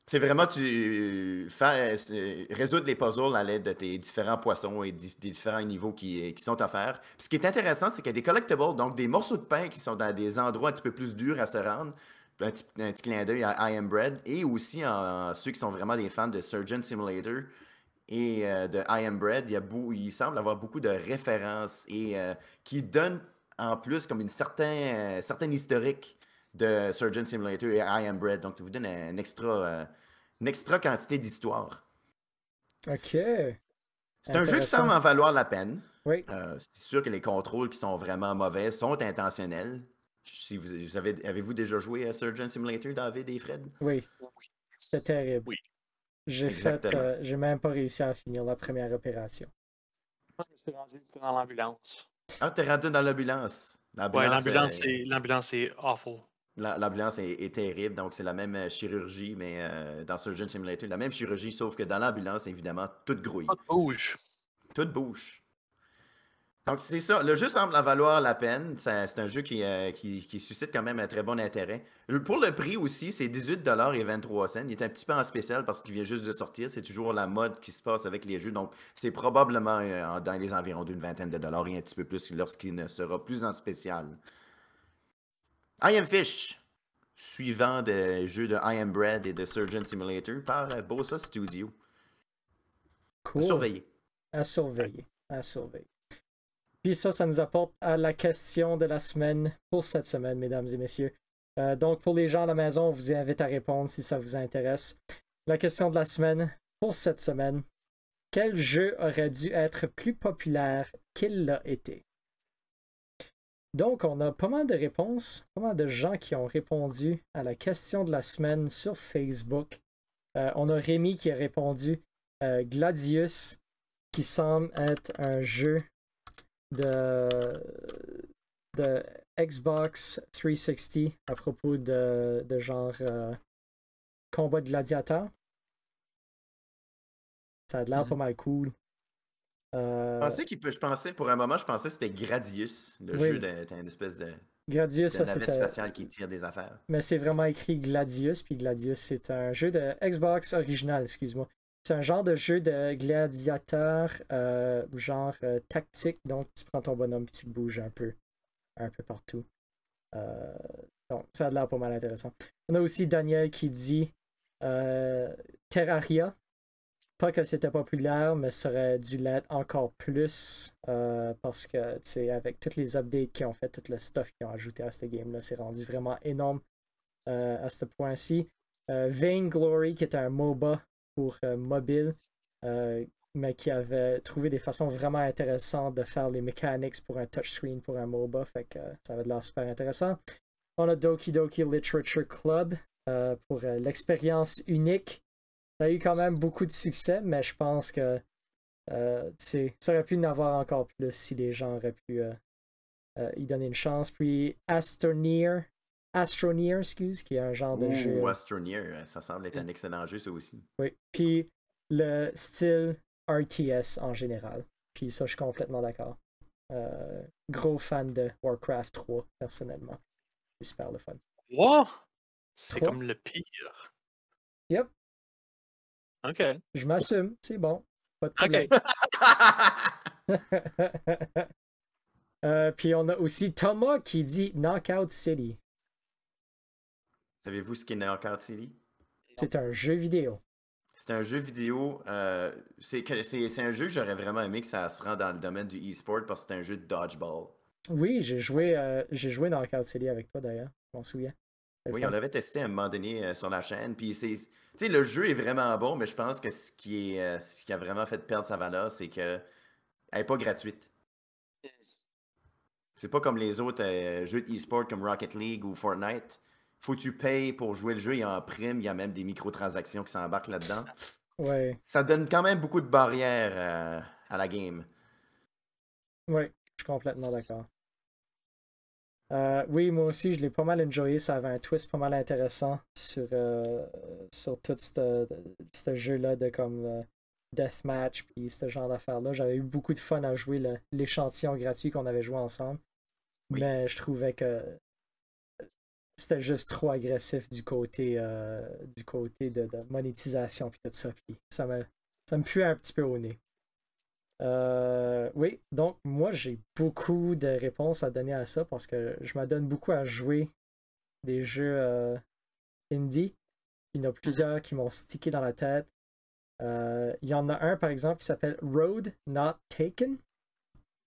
C'est vraiment tu faire, euh, résoudre les puzzles à l'aide de tes différents poissons et des différents niveaux qui, qui sont à faire. Puis ce qui est intéressant, c'est qu'il y a des collectibles, donc des morceaux de pain qui sont dans des endroits un petit peu plus durs à se rendre. Un petit, clin d'œil à I Am Bread. Et aussi en, ceux qui sont vraiment des fans de Surgeon Simulator et euh, de I Am Bread, il, y a semble avoir beaucoup de références et euh, qui donnent en plus comme une certaine, euh, certaine historique de Surgeon Simulator et I Am Bread. Donc, ça vous donne un extra, euh, une extra quantité d'histoire. Ok. C'est un jeu qui semble en valoir la peine. Oui. Euh, c'est sûr que les contrôles qui sont vraiment mauvais sont intentionnels. Si vous, vous avez, avez-vous déjà joué à Surgeon Simulator, David et Fred? Oui. C'est terrible. Oui. J'ai fait. Euh, J'ai même pas réussi à finir la première opération. Moi, je me suis rendu dans l'ambulance. Ah, t'es rendu dans l'ambulance. Ouais, l'ambulance, euh, c'est l'ambulance, c'est awful. La- L'ambulance est, est terrible, donc c'est la même euh, chirurgie, mais euh, dans Surgeon Simulator, la même chirurgie, sauf que dans l'ambulance, évidemment, tout grouille, de bouge. tout bouge. Donc c'est ça, le jeu semble en valoir la peine. C'est un jeu qui, euh, qui, qui suscite quand même un très bon intérêt. Pour le prix aussi, c'est 18$ et 23 cents. Il est un petit peu en spécial parce qu'il vient juste de sortir. C'est toujours la mode qui se passe avec les jeux. Donc c'est probablement euh, dans les environs d'une vingtaine de dollars et un petit peu plus lorsqu'il ne sera plus en spécial. I Am Fish, suivant des jeux de I Am Bread et de Surgeon Simulator par Bossa Studio. Cool. Surveillez. À surveiller. À surveiller. Puis ça, ça nous apporte à la question de la semaine pour cette semaine, mesdames et messieurs. Euh, donc, pour les gens à la maison, on vous invite à répondre si ça vous intéresse. La question de la semaine pour cette semaine. Quel jeu aurait dû être plus populaire qu'il l'a été? Donc, on a pas mal de réponses, pas mal de gens qui ont répondu à la question de la semaine sur Facebook. Euh, on a Rémi qui a répondu euh, Gladius, qui semble être un jeu de, de Xbox 360 à propos de, de genre euh, combat de gladiateurs. Ça a l'air Mhm. pas mal cool. Euh, Je pensais qu'il peut. Je pensais, pour un moment, je pensais que c'était Gradius, le Oui. jeu de. T'as une espèce de, Gradius, de navette spatiale qui tire des affaires. Mais c'est vraiment écrit Gladius, puis Gladius, c'est un jeu de Xbox original, excuse-moi. C'est un genre de jeu de gladiateur, euh, genre euh, tactique, donc tu prends ton bonhomme puis tu le bouges un peu, un peu partout. Euh, donc ça a l'air pas mal intéressant. On a aussi Daniel qui dit euh, Terraria. Pas que c'était populaire, mais ça aurait dû l'être encore plus euh, parce que, tu sais, avec toutes les updates qui ont fait, tout le stuff qu'ils ont ajouté à cette game-là, c'est rendu vraiment énorme euh, à ce point-ci. Euh, Vainglory, qui est un MOBA pour euh, mobile, mais qui avait trouvé des façons vraiment intéressantes de faire les mechanics pour un touchscreen pour un MOBA, fait que ça avait de l'air super intéressant. On a Doki Doki Literature Club pour l'expérience unique. Ça a eu quand même beaucoup de succès, mais je pense que euh, tu sais, ça aurait pu en avoir encore plus si les gens auraient pu euh, euh, y donner une chance. Puis Astroneer, Astroneer, excuse, qui est un genre de jeu. Ou Astroneer, ça semble être un excellent jeu, ça aussi. Oui. Puis le style RTS en général. Puis ça, je suis complètement d'accord. Euh, gros fan de Warcraft 3, personnellement. C'est super le fun. Wow! C'est comme le pire. Yep. Ok. Je m'assume, c'est bon. Pas de Ok. problème. Euh, puis on a aussi Thomas qui dit Knockout City. Savez-vous ce qu'est Knockout City? C'est un jeu vidéo. C'est un jeu vidéo. euh, c'est que- c'est c'est un jeu que j'aurais vraiment aimé que ça se rende dans le domaine du e-sport parce que c'est un jeu de dodgeball. Oui, j'ai joué, euh, j'ai joué Knockout City avec toi d'ailleurs. Je m'en souviens. Oui, fun. on l'avait testé à un moment donné euh, sur la chaîne. Puis sais, le jeu est vraiment bon, mais je pense que ce qui, est, euh, ce qui a vraiment fait perdre sa valeur, c'est que elle n'est pas gratuite. C'est pas comme les autres euh, jeux de e-sport comme Rocket League ou Fortnite. Faut que tu payes pour jouer le jeu, il y a en prime, il y a même des microtransactions qui s'embarquent là-dedans. Ouais, Ça donne quand même beaucoup de barrières euh, à la game. ouais, je suis complètement d'accord. Euh, oui, moi aussi, je l'ai pas mal enjoyé. Ça avait un twist pas mal intéressant sur, euh, sur tout ce jeu-là de comme euh, Deathmatch puis ce genre d'affaires-là. J'avais eu beaucoup de fun à jouer l'échantillon gratuit qu'on avait joué ensemble. Oui. Mais je trouvais que c'était juste trop agressif du côté du côté de, de monétisation puis tout ça. Puis ça me, ça me puait un petit peu au nez. Euh, oui, donc moi j'ai beaucoup de réponses à donner à ça parce que je m'adonne beaucoup à jouer des jeux euh, indie. Il y en a plusieurs qui m'ont stické dans la tête. Euh, il y en a un par exemple qui s'appelle Road Not Taken.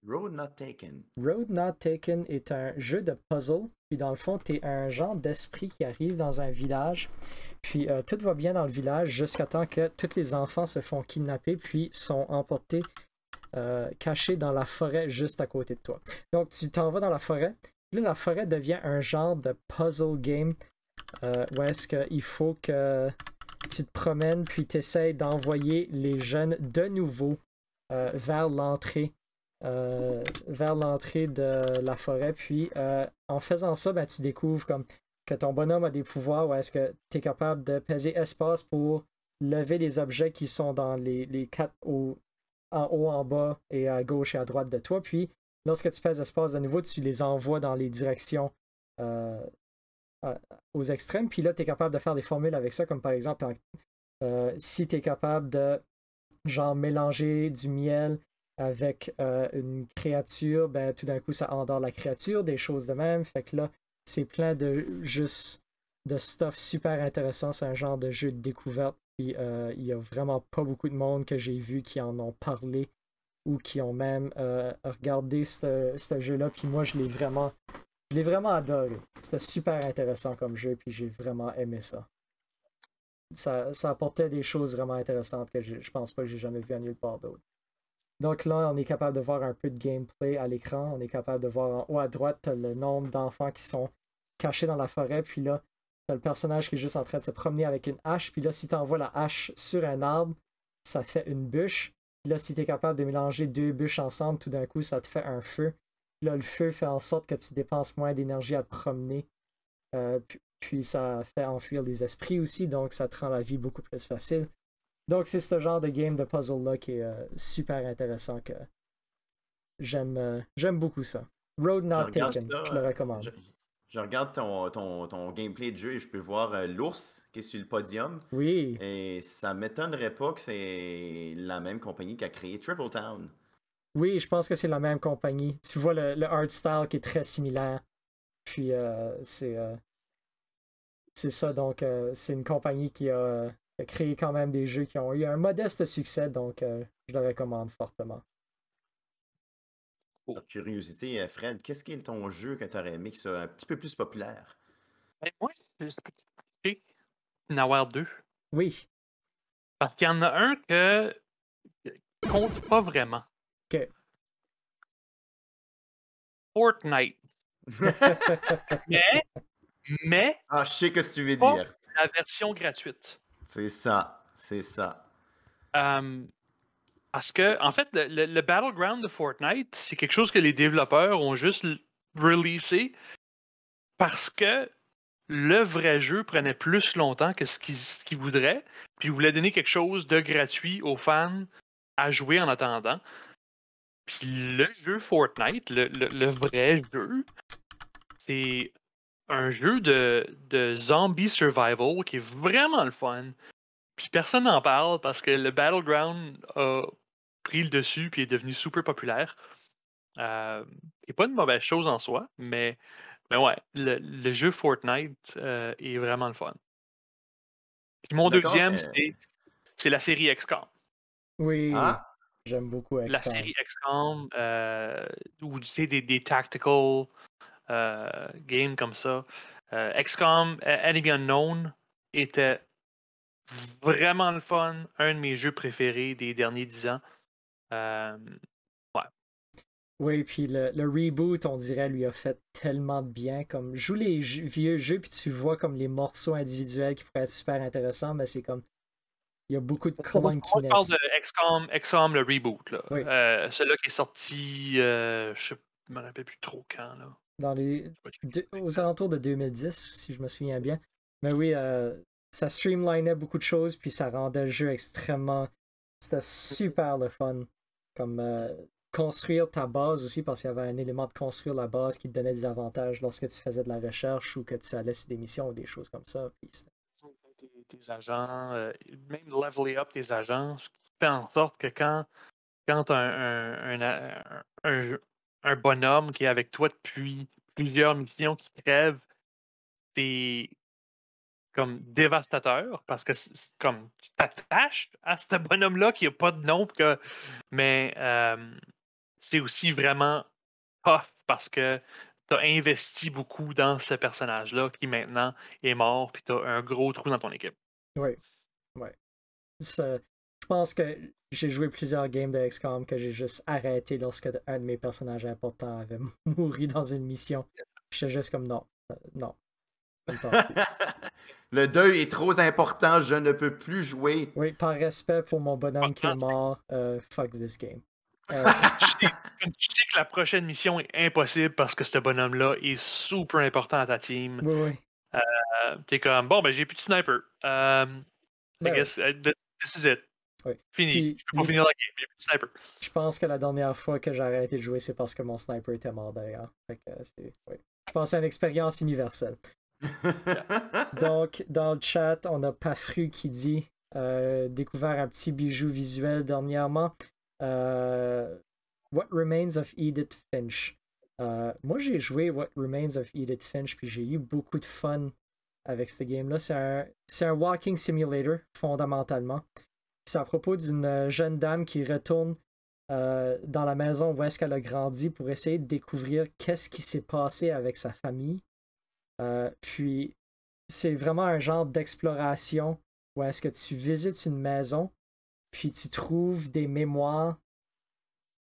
Road Not Taken. Road Not Taken est un jeu de puzzle. Puis dans le fond, tu es un genre d'esprit qui arrive dans un village. Puis tout va bien dans le village jusqu'à temps que tous les enfants se font kidnapper puis sont emportés, euh, cachés dans la forêt juste à côté de toi. Donc tu t'en vas dans la forêt. Là, la forêt devient un genre de puzzle game euh, où est-ce qu'il faut que tu te promènes puis tu d'envoyer les jeunes de nouveau euh, vers l'entrée vers l'entrée de la forêt. Puis en faisant ça, ben, tu découvres comme que ton bonhomme a des pouvoirs où est-ce que tu es capable de peser espace pour lever les objets qui sont dans les, les quatre hauts, en haut, en bas et à gauche et à droite de toi. Puis lorsque tu pèses espace de nouveau, tu les envoies dans les directions euh, aux extrêmes. Puis là, tu es capable de faire des formules avec ça, comme par exemple, euh, si tu es capable de genre mélanger du miel avec euh, une créature, ben tout d'un coup ça endort la créature, des choses de même. Fait que là, c'est plein de juste de stuff super intéressant. C'est un genre de jeu de découverte. Puis euh, il y a vraiment pas beaucoup de monde que j'ai vu qui en ont parlé ou qui ont même euh, regardé ce jeu-là. Puis moi, je l'ai vraiment, je l'ai vraiment adoré. C'était super intéressant comme jeu, puis j'ai vraiment aimé ça. Ça, apportait des choses vraiment intéressantes que je, je pense pas que j'ai jamais vu à nulle part d'autre. Donc là, on est capable de voir un peu de gameplay à l'écran. On est capable de voir en haut à droite le nombre d'enfants qui sont cachés dans la forêt. Puis là, t'as le personnage qui est juste en train de se promener avec une hache. Puis là, si tu envoies la hache sur un arbre, ça fait une bûche. Puis là, si tu es capable de mélanger deux bûches ensemble, tout d'un coup, ça te fait un feu. Puis là, le feu fait en sorte que tu dépenses moins d'énergie à te promener. Euh, puis, puis ça fait enfuir les esprits aussi, donc ça te rend la vie beaucoup plus facile. Donc, c'est ce genre de game de puzzle-là qui est euh, super intéressant que j'aime euh, j'aime beaucoup ça. Road Not Taken, je le recommande. Je, regarde ton, ton, ton gameplay de jeu et je peux voir euh, l'ours qui est sur le podium. Oui, Et ça m'étonnerait pas que c'est la même compagnie qui a créé Triple Town. oui, je pense que c'est la même compagnie. Tu vois le, le art style qui est très similaire. Puis, euh, c'est euh, c'est ça. Donc, euh, c'est une compagnie qui a, a créé quand même des jeux qui ont eu un modeste succès. Donc, je le recommande fortement. Par curiosité, euh, Fred, qu'est-ce qui est ton jeu que tu aurais aimé qui soit un petit peu plus populaire? Ben, moi, je a avoir deux. Oui, Parce qu'il y en a un que qui compte pas vraiment. Ok. Fortnite. Mais, mais Ah, je sais ce que tu veux dire. la version gratuite. C'est ça, c'est ça. Euh, parce que, en fait, le, le- le Battleground de Fortnite, c'est quelque chose que les développeurs ont juste releasé parce que le vrai jeu prenait plus longtemps que ce qu'ils voudraient, puis ils voulaient donner quelque chose de gratuit aux fans à jouer en attendant. Puis le jeu Fortnite, le vrai jeu, c'est un jeu de, de zombie survival qui est vraiment le fun. Puis personne n'en parle parce que le Battleground a pris le dessus puis est devenu super populaire. Euh, c'est pas une mauvaise chose en soi, mais, mais ouais, le, le jeu Fortnite euh, est vraiment le fun. Puis mon deuxième, mais- c'est, c'est la série XCOM. oui, Ah, j'aime beaucoup La XCOM. série XCOM, euh, ou tu sais, des, des tactical euh, games comme ça. Euh, XCOM Enemy Unknown était vraiment le fun. Un de mes jeux préférés des derniers dix ans. Euh, Oui, puis le, le reboot, on dirait, lui a fait tellement de bien. Comme, joue les vieux jeux, puis tu vois comme les morceaux individuels qui pourraient être super intéressants, mais c'est comme. Il y a beaucoup de je parle de XCOM, XCOM le reboot. Là. Oui. Euh, celui-là qui est sorti, euh, je ne me rappelle plus trop quand. Là. Dans les, de- aux alentours de 2010, si je me souviens bien. Mais oui, euh, ça streamlinait beaucoup de choses, puis ça rendait le jeu extrêmement. C'était super le fun. Comme euh, construire ta base aussi, parce qu'il y avait un élément de construire la base qui te donnait des avantages lorsque tu faisais de la recherche ou que tu allais sur des missions ou des choses comme ça. Puis agents, euh, même leveler up tes agents, ce qui fait en sorte que quand, quand un, un, un, bonhomme qui est avec toi depuis plusieurs missions qui crève, comme dévastateur parce que comme tu t'attaches à ce bonhomme-là qui n'a pas de nom, que, mais euh, c'est aussi vraiment tough parce que tu as investi beaucoup dans ce personnage-là qui maintenant est mort, puis tu as un gros trou dans ton équipe. Oui, oui. Je pense que j'ai joué plusieurs games de XCOM que j'ai juste arrêté lorsque un de mes personnages importants avait mouru dans une mission. J'étais juste comme non, euh, non. Ça me tente plus. Le deuil est trop important, je ne peux plus jouer. Oui, par respect pour mon bonhomme qui est mort, euh, fuck this game. Euh, tu, sais, comme tu sais que la prochaine mission est impossible parce que ce bonhomme-là est super important à ta team. oui, oui. Euh, T'es comme, bon, ben j'ai plus de sniper. Euh, I Ben guess, uh, this is it. Oui. Fini. Puis- je peux pas finir la game, j'ai plus de sniper. Je pense que la dernière fois que j'ai arrêté de jouer, c'est parce que mon sniper était mort d'ailleurs. Je pense que c'est une expérience universelle. Donc, dans le chat, on a Pafru qui dit euh, découvert un petit bijou visuel dernièrement. Euh, What Remains of Edith Finch? Euh, moi, j'ai joué What Remains of Edith Finch, puis j'ai eu beaucoup de fun avec ce game-là. C'est un, un walking simulator, fondamentalement. C'est à propos d'une jeune dame qui retourne euh, dans la maison où est-ce qu'elle a grandi pour essayer de découvrir qu'est-ce qui s'est passé avec sa famille. Euh, puis c'est vraiment un genre d'exploration où est-ce que tu visites une maison, puis tu trouves des mémoires.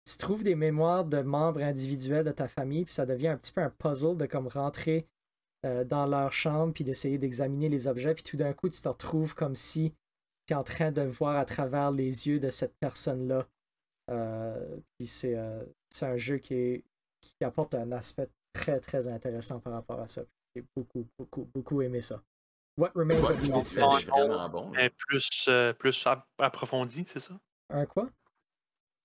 Tu trouves des mémoires de membres individuels de ta famille, puis ça devient un petit peu un puzzle de comme rentrer euh, dans leur chambre, puis d'essayer d'examiner les objets, puis tout d'un coup, tu te retrouves comme si tu es en train de voir à travers les yeux de cette personne-là. Euh, puis c'est un jeu qui apporte un aspect très, très intéressant par rapport à ça. J'ai beaucoup, beaucoup, beaucoup aimé ça. What Remains Ouais, of Edith Finch. vraiment bon. Mais plus, euh, plus ap- approfondi, c'est ça? Un quoi?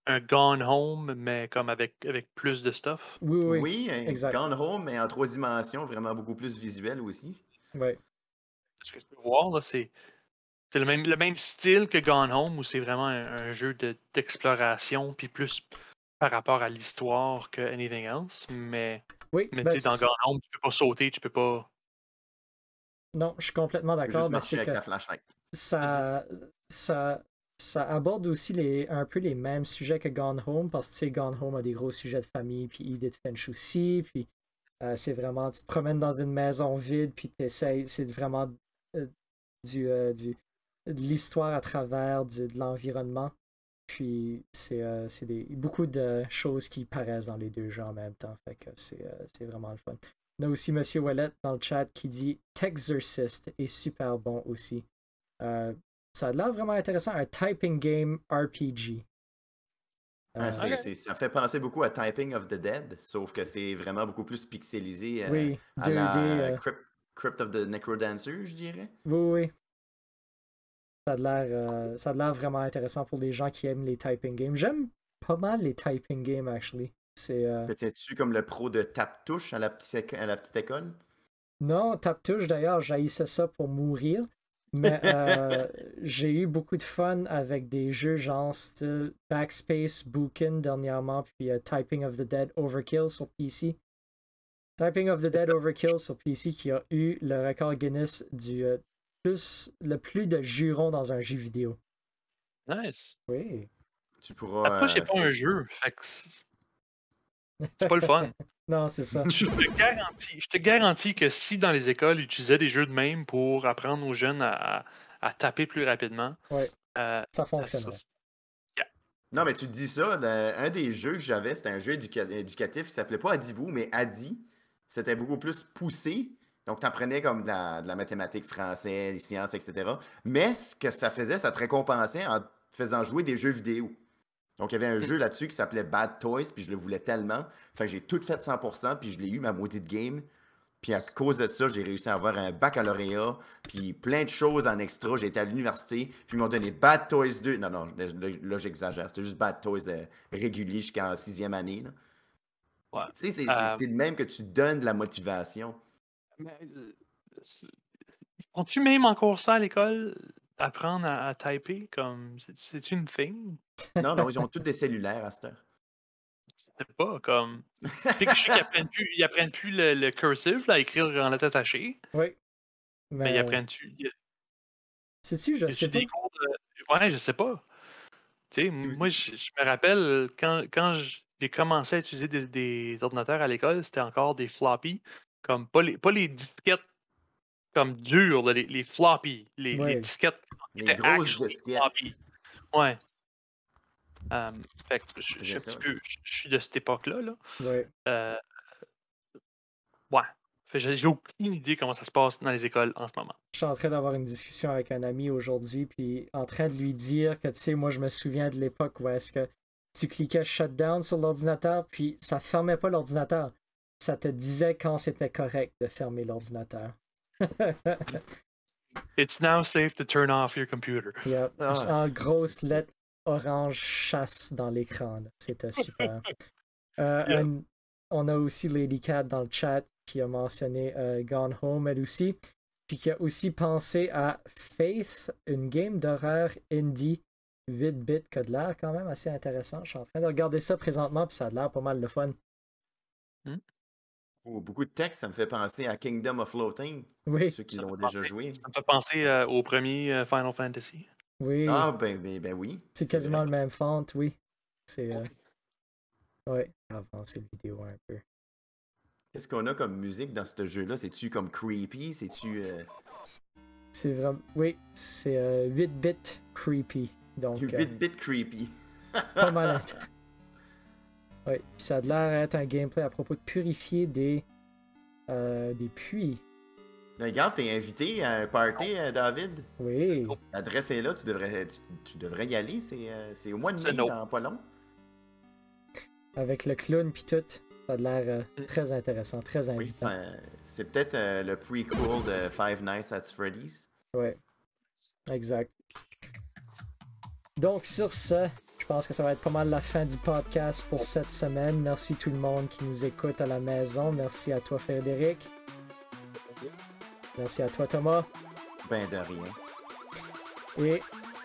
Un Gone Home, mais comme avec, avec plus de stuff. Oui, oui, oui. Oui, un exact. Gone Home, mais en trois dimensions, vraiment beaucoup plus visuel aussi. Ouais. Ce que je peux voir, là, c'est. C'est le même, le même style que Gone Home, où c'est vraiment un, un jeu de- d'exploration, puis plus par rapport à l'histoire que anything else. Mais, Oui, mais ben, tu sais, dans Gone Home, tu peux pas sauter, tu peux pas. non, je suis complètement d'accord, avec flashlight. ça, ça, ça aborde aussi les, un peu les mêmes sujets que Gone Home, parce que tu sais, Gone Home a des gros sujets de famille, puis Edith Finch aussi, puis euh, c'est vraiment, tu te promènes dans une maison vide, puis tu essaies, c'est vraiment euh, du, euh, du, de l'histoire à travers du- de l'environnement. Puis c'est euh, c'est des beaucoup de choses qui paraissent dans les deux jeux en même temps. Fait que c'est euh, c'est vraiment le fun. On a aussi Monsieur Wallet dans le chat qui dit Texorcist est super bon aussi. Euh, ça a l'air vraiment intéressant, un typing game RPG. Ah, Euh, c'est- Ok. c'est- ça fait penser beaucoup à Typing of the Dead, sauf que c'est vraiment beaucoup plus pixelisé euh, oui, à 2D. la euh, Crypt, Crypt of the Necrodancer, je dirais. oui, oui. Ça a l'air euh, ça a l'air vraiment intéressant pour les gens qui aiment les typing games. J'aime pas mal les typing games, actually. Euh, Peut-être-tu comme le pro de tape-touche à, la petite éco- à la petite école? Non, Tap Touche d'ailleurs, j'haïssais ça pour mourir. Mais euh, j'ai eu beaucoup de fun avec des jeux genre style Backspace, Bookin dernièrement, puis euh, Typing of the Dead Overkill sur PC. Typing of the Dead Overkill sur PC qui a eu le record Guinness du euh, plus, le plus de jurons dans un jeu vidéo. Nice. Oui. Tu pourras. Après, c'est euh, pas un jeu. C'est pas le fun. Non, c'est ça. je, te garantis, je te garantis que si dans les écoles, ils utilisaient des jeux de même pour apprendre aux jeunes à, à- à taper plus rapidement, Ouais. euh, Ça ça- Non, mais tu te dis ça, le- un des jeux que j'avais, c'était un jeu éduca- éducatif qui s'appelait pas Adibou, mais Adi. C'était beaucoup plus poussé. Donc, tu apprenais comme de la, de la mathématique français, les sciences, etc. Mais ce que ça faisait, ça te récompensait en te faisant jouer des jeux vidéo. Donc, il y avait un jeu là-dessus qui s'appelait Bad Toys, puis je le voulais tellement. Fait que j'ai tout fait 100%, puis je l'ai eu, ma de game. Puis à cause de ça, j'ai réussi à avoir un baccalauréat, puis plein de choses en extra. J'ai été à l'université, puis ils m'ont donné Bad Toys 2. Non, non, là, j'exagère. C'était juste Bad Toys euh, régulier jusqu'en sixième année. là. Ouais. Tu sais, c'est Euh, c'est le même que tu donnes de la motivation. Mais, euh, c'est- Font-tu même encore ça à l'école? Apprendre à, à typer? Comme, c'est- c'est une thing? Non, non, ils ont tous des cellulaires à cette heure. Je sais pas, comme. Je sais que- je sais qu'ils apprennent plus, ils apprennent plus le, le cursive, là, à écrire en lettres attachées, Oui. mais ils Mais, apprennent-tu. a- sais-tu, je sais pas. des cours de. Ouais, je sais pas. Tu sais, moi, je, je me rappelle quand, quand j'ai commencé à utiliser des, des ordinateurs à l'école, c'était encore des floppy, comme pas les, pas les disquettes comme dures, là, les, les floppy, les, disquettes Les grosses disquettes. floppy. Ouais. Euh, fait que je, je suis un petit peu, je, je suis de cette époque-là. Là. Ouais. Euh, ouais. J'ai aucune idée comment ça se passe dans les écoles en ce moment. Je suis en train d'avoir une discussion avec un ami aujourd'hui, puis en train de lui dire que, tu sais, moi, je me souviens de l'époque où est-ce que tu cliquais shutdown sur l'ordinateur, puis ça fermait pas l'ordinateur. Ça te disait quand c'était correct de fermer l'ordinateur. It's now safe to turn off your computer. Yep. Ah, en c'est- lettres orange chasse dans l'écran. C'était super. Euh, Yeah. un- on a aussi Lady Cat dans le chat qui a mentionné euh, Gone Home elle aussi. Puis qui a aussi pensé à Faith, une game d'horreur indie 8-bit qui a de l'air quand même assez intéressant. Je suis en train de regarder ça présentement, puis ça a l'air pas mal de fun. Oh, beaucoup de textes, ça me fait penser à Kingdom of Floating, Oui, ceux qui l'ont déjà penser- joué. Ça me fait penser euh, au premier euh, Final Fantasy. oui. Ah, ben, ben, ben oui. c'est quasiment vrai. le même font, oui. C'est. euh, Oui. Ouais, avancer la vidéo un peu. Qu'est-ce qu'on a comme musique dans ce jeu-là? C'est-tu comme creepy? C'est-tu. euh, C'est vraiment. Oui, c'est euh, 8-bit creepy. Donc, euh, 8-bit creepy? pas mal. Oui, puis ça a l'air d'être un gameplay à propos de purifier des. euh, des puits. Regarde, t'es invité à un party, euh, David. Oui. L'adresse est là, tu devrais, tu, tu devrais y aller. C'est euh, c'est au mois de mai, no. dans pas long. Avec le clown puis tout. Ça a l'air euh, Mm. très intéressant, très invitant. c'est peut-être euh, le prequel de Five Nights at Freddy's. Ouais. Exact. Donc, sur ce, je pense que ça va être pas mal la fin du podcast pour cette semaine. Merci tout le monde qui nous écoute à la maison. Merci à toi, Frédéric. Merci à toi, Thomas. Ben de rien. Et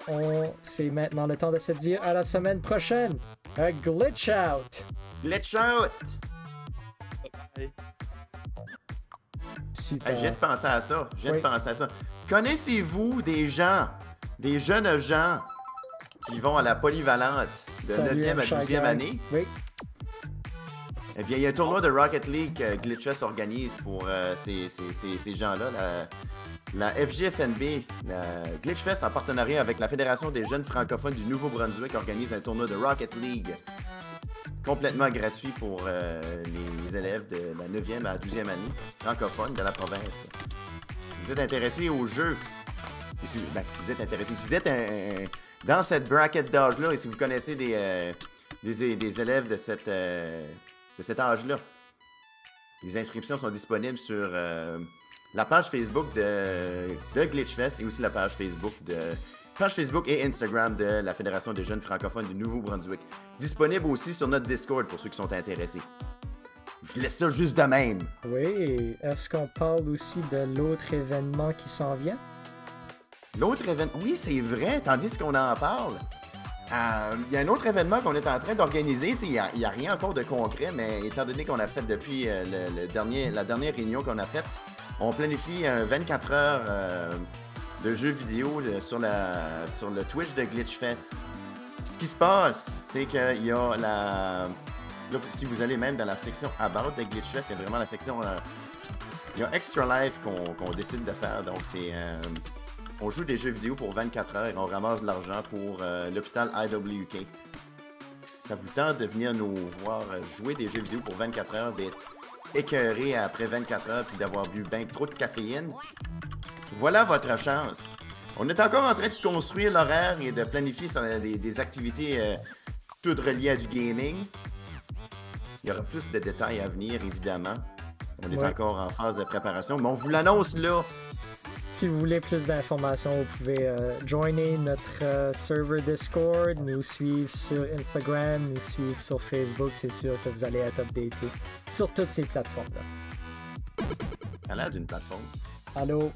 on, c'est maintenant le temps de se dire à la semaine prochaine. A glitch out! Glitch out! Super. J'ai de penser à ça. J'ai Oui. de penser à ça. Connaissez-vous des gens, des jeunes gens qui vont à la polyvalente de Salut, 9e à cher 12e gang. année? Oui, Eh bien, il y a un tournoi de Rocket League que Glitchess organise pour euh, ces, ces- ces- ces gens-là. La, la FGFNB, la Glitchfest, en partenariat avec la Fédération des jeunes francophones du Nouveau-Brunswick, organise un tournoi de Rocket League complètement gratuit pour euh, les élèves de la 9e à 12e année francophones de la province. Si vous êtes intéressé au jeu, si, ben, si vous êtes intéressé, si vous êtes un- un- dans cette bracket d'âge-là et si vous connaissez des, euh, des, des élèves de cette, euh, de cet âge-là? Les inscriptions sont disponibles sur euh, la page Facebook de, de Glitchfest et aussi la page Facebook de page Facebook et Instagram de la Fédération des jeunes francophones du Nouveau-Brunswick. Disponible aussi sur notre Discord pour ceux qui sont intéressés. Je laisse ça juste de même. oui. Est-ce qu'on parle aussi de l'autre événement qui s'en vient? L'autre événement, oui, c'est vrai, tandis qu'on en parle. euh, Il y a un autre événement qu'on est en train d'organiser. Il n'y a, rien encore de concret, mais étant donné qu'on a fait depuis euh, la dernière réunion qu'on a faite, on planifie un 24 heures euh, de jeux vidéo sur, le Twitch de Glitchfest. Ce qui se passe, c'est qu'il y a la. là, si vous allez même dans la section About de Glitchfest, il y a vraiment la section. il y a Extra Life qu'on décide de faire. Donc, c'est. On joue des jeux vidéo pour 24 heures et on ramasse de l'argent pour euh, l'hôpital IWK. Ça vous tente de venir nous voir euh, jouer des jeux vidéo pour 24 heures, d'être écœuré après 24 heures puis d'avoir bu bien trop de caféine? Voilà votre chance. On est encore en train de construire l'horaire et de planifier euh, des, des activités euh, toutes reliées à du gaming. Il y aura plus de détails à venir, évidemment. On est Ouais. encore en phase de préparation, mais on vous l'annonce là. Si vous voulez plus d'informations, vous pouvez euh, joiner notre euh, serveur Discord, nous suivre sur Instagram, nous suivre sur Facebook. C'est sûr que vous allez être updaté sur toutes ces plateformes-là. A d'une plateforme. Allô?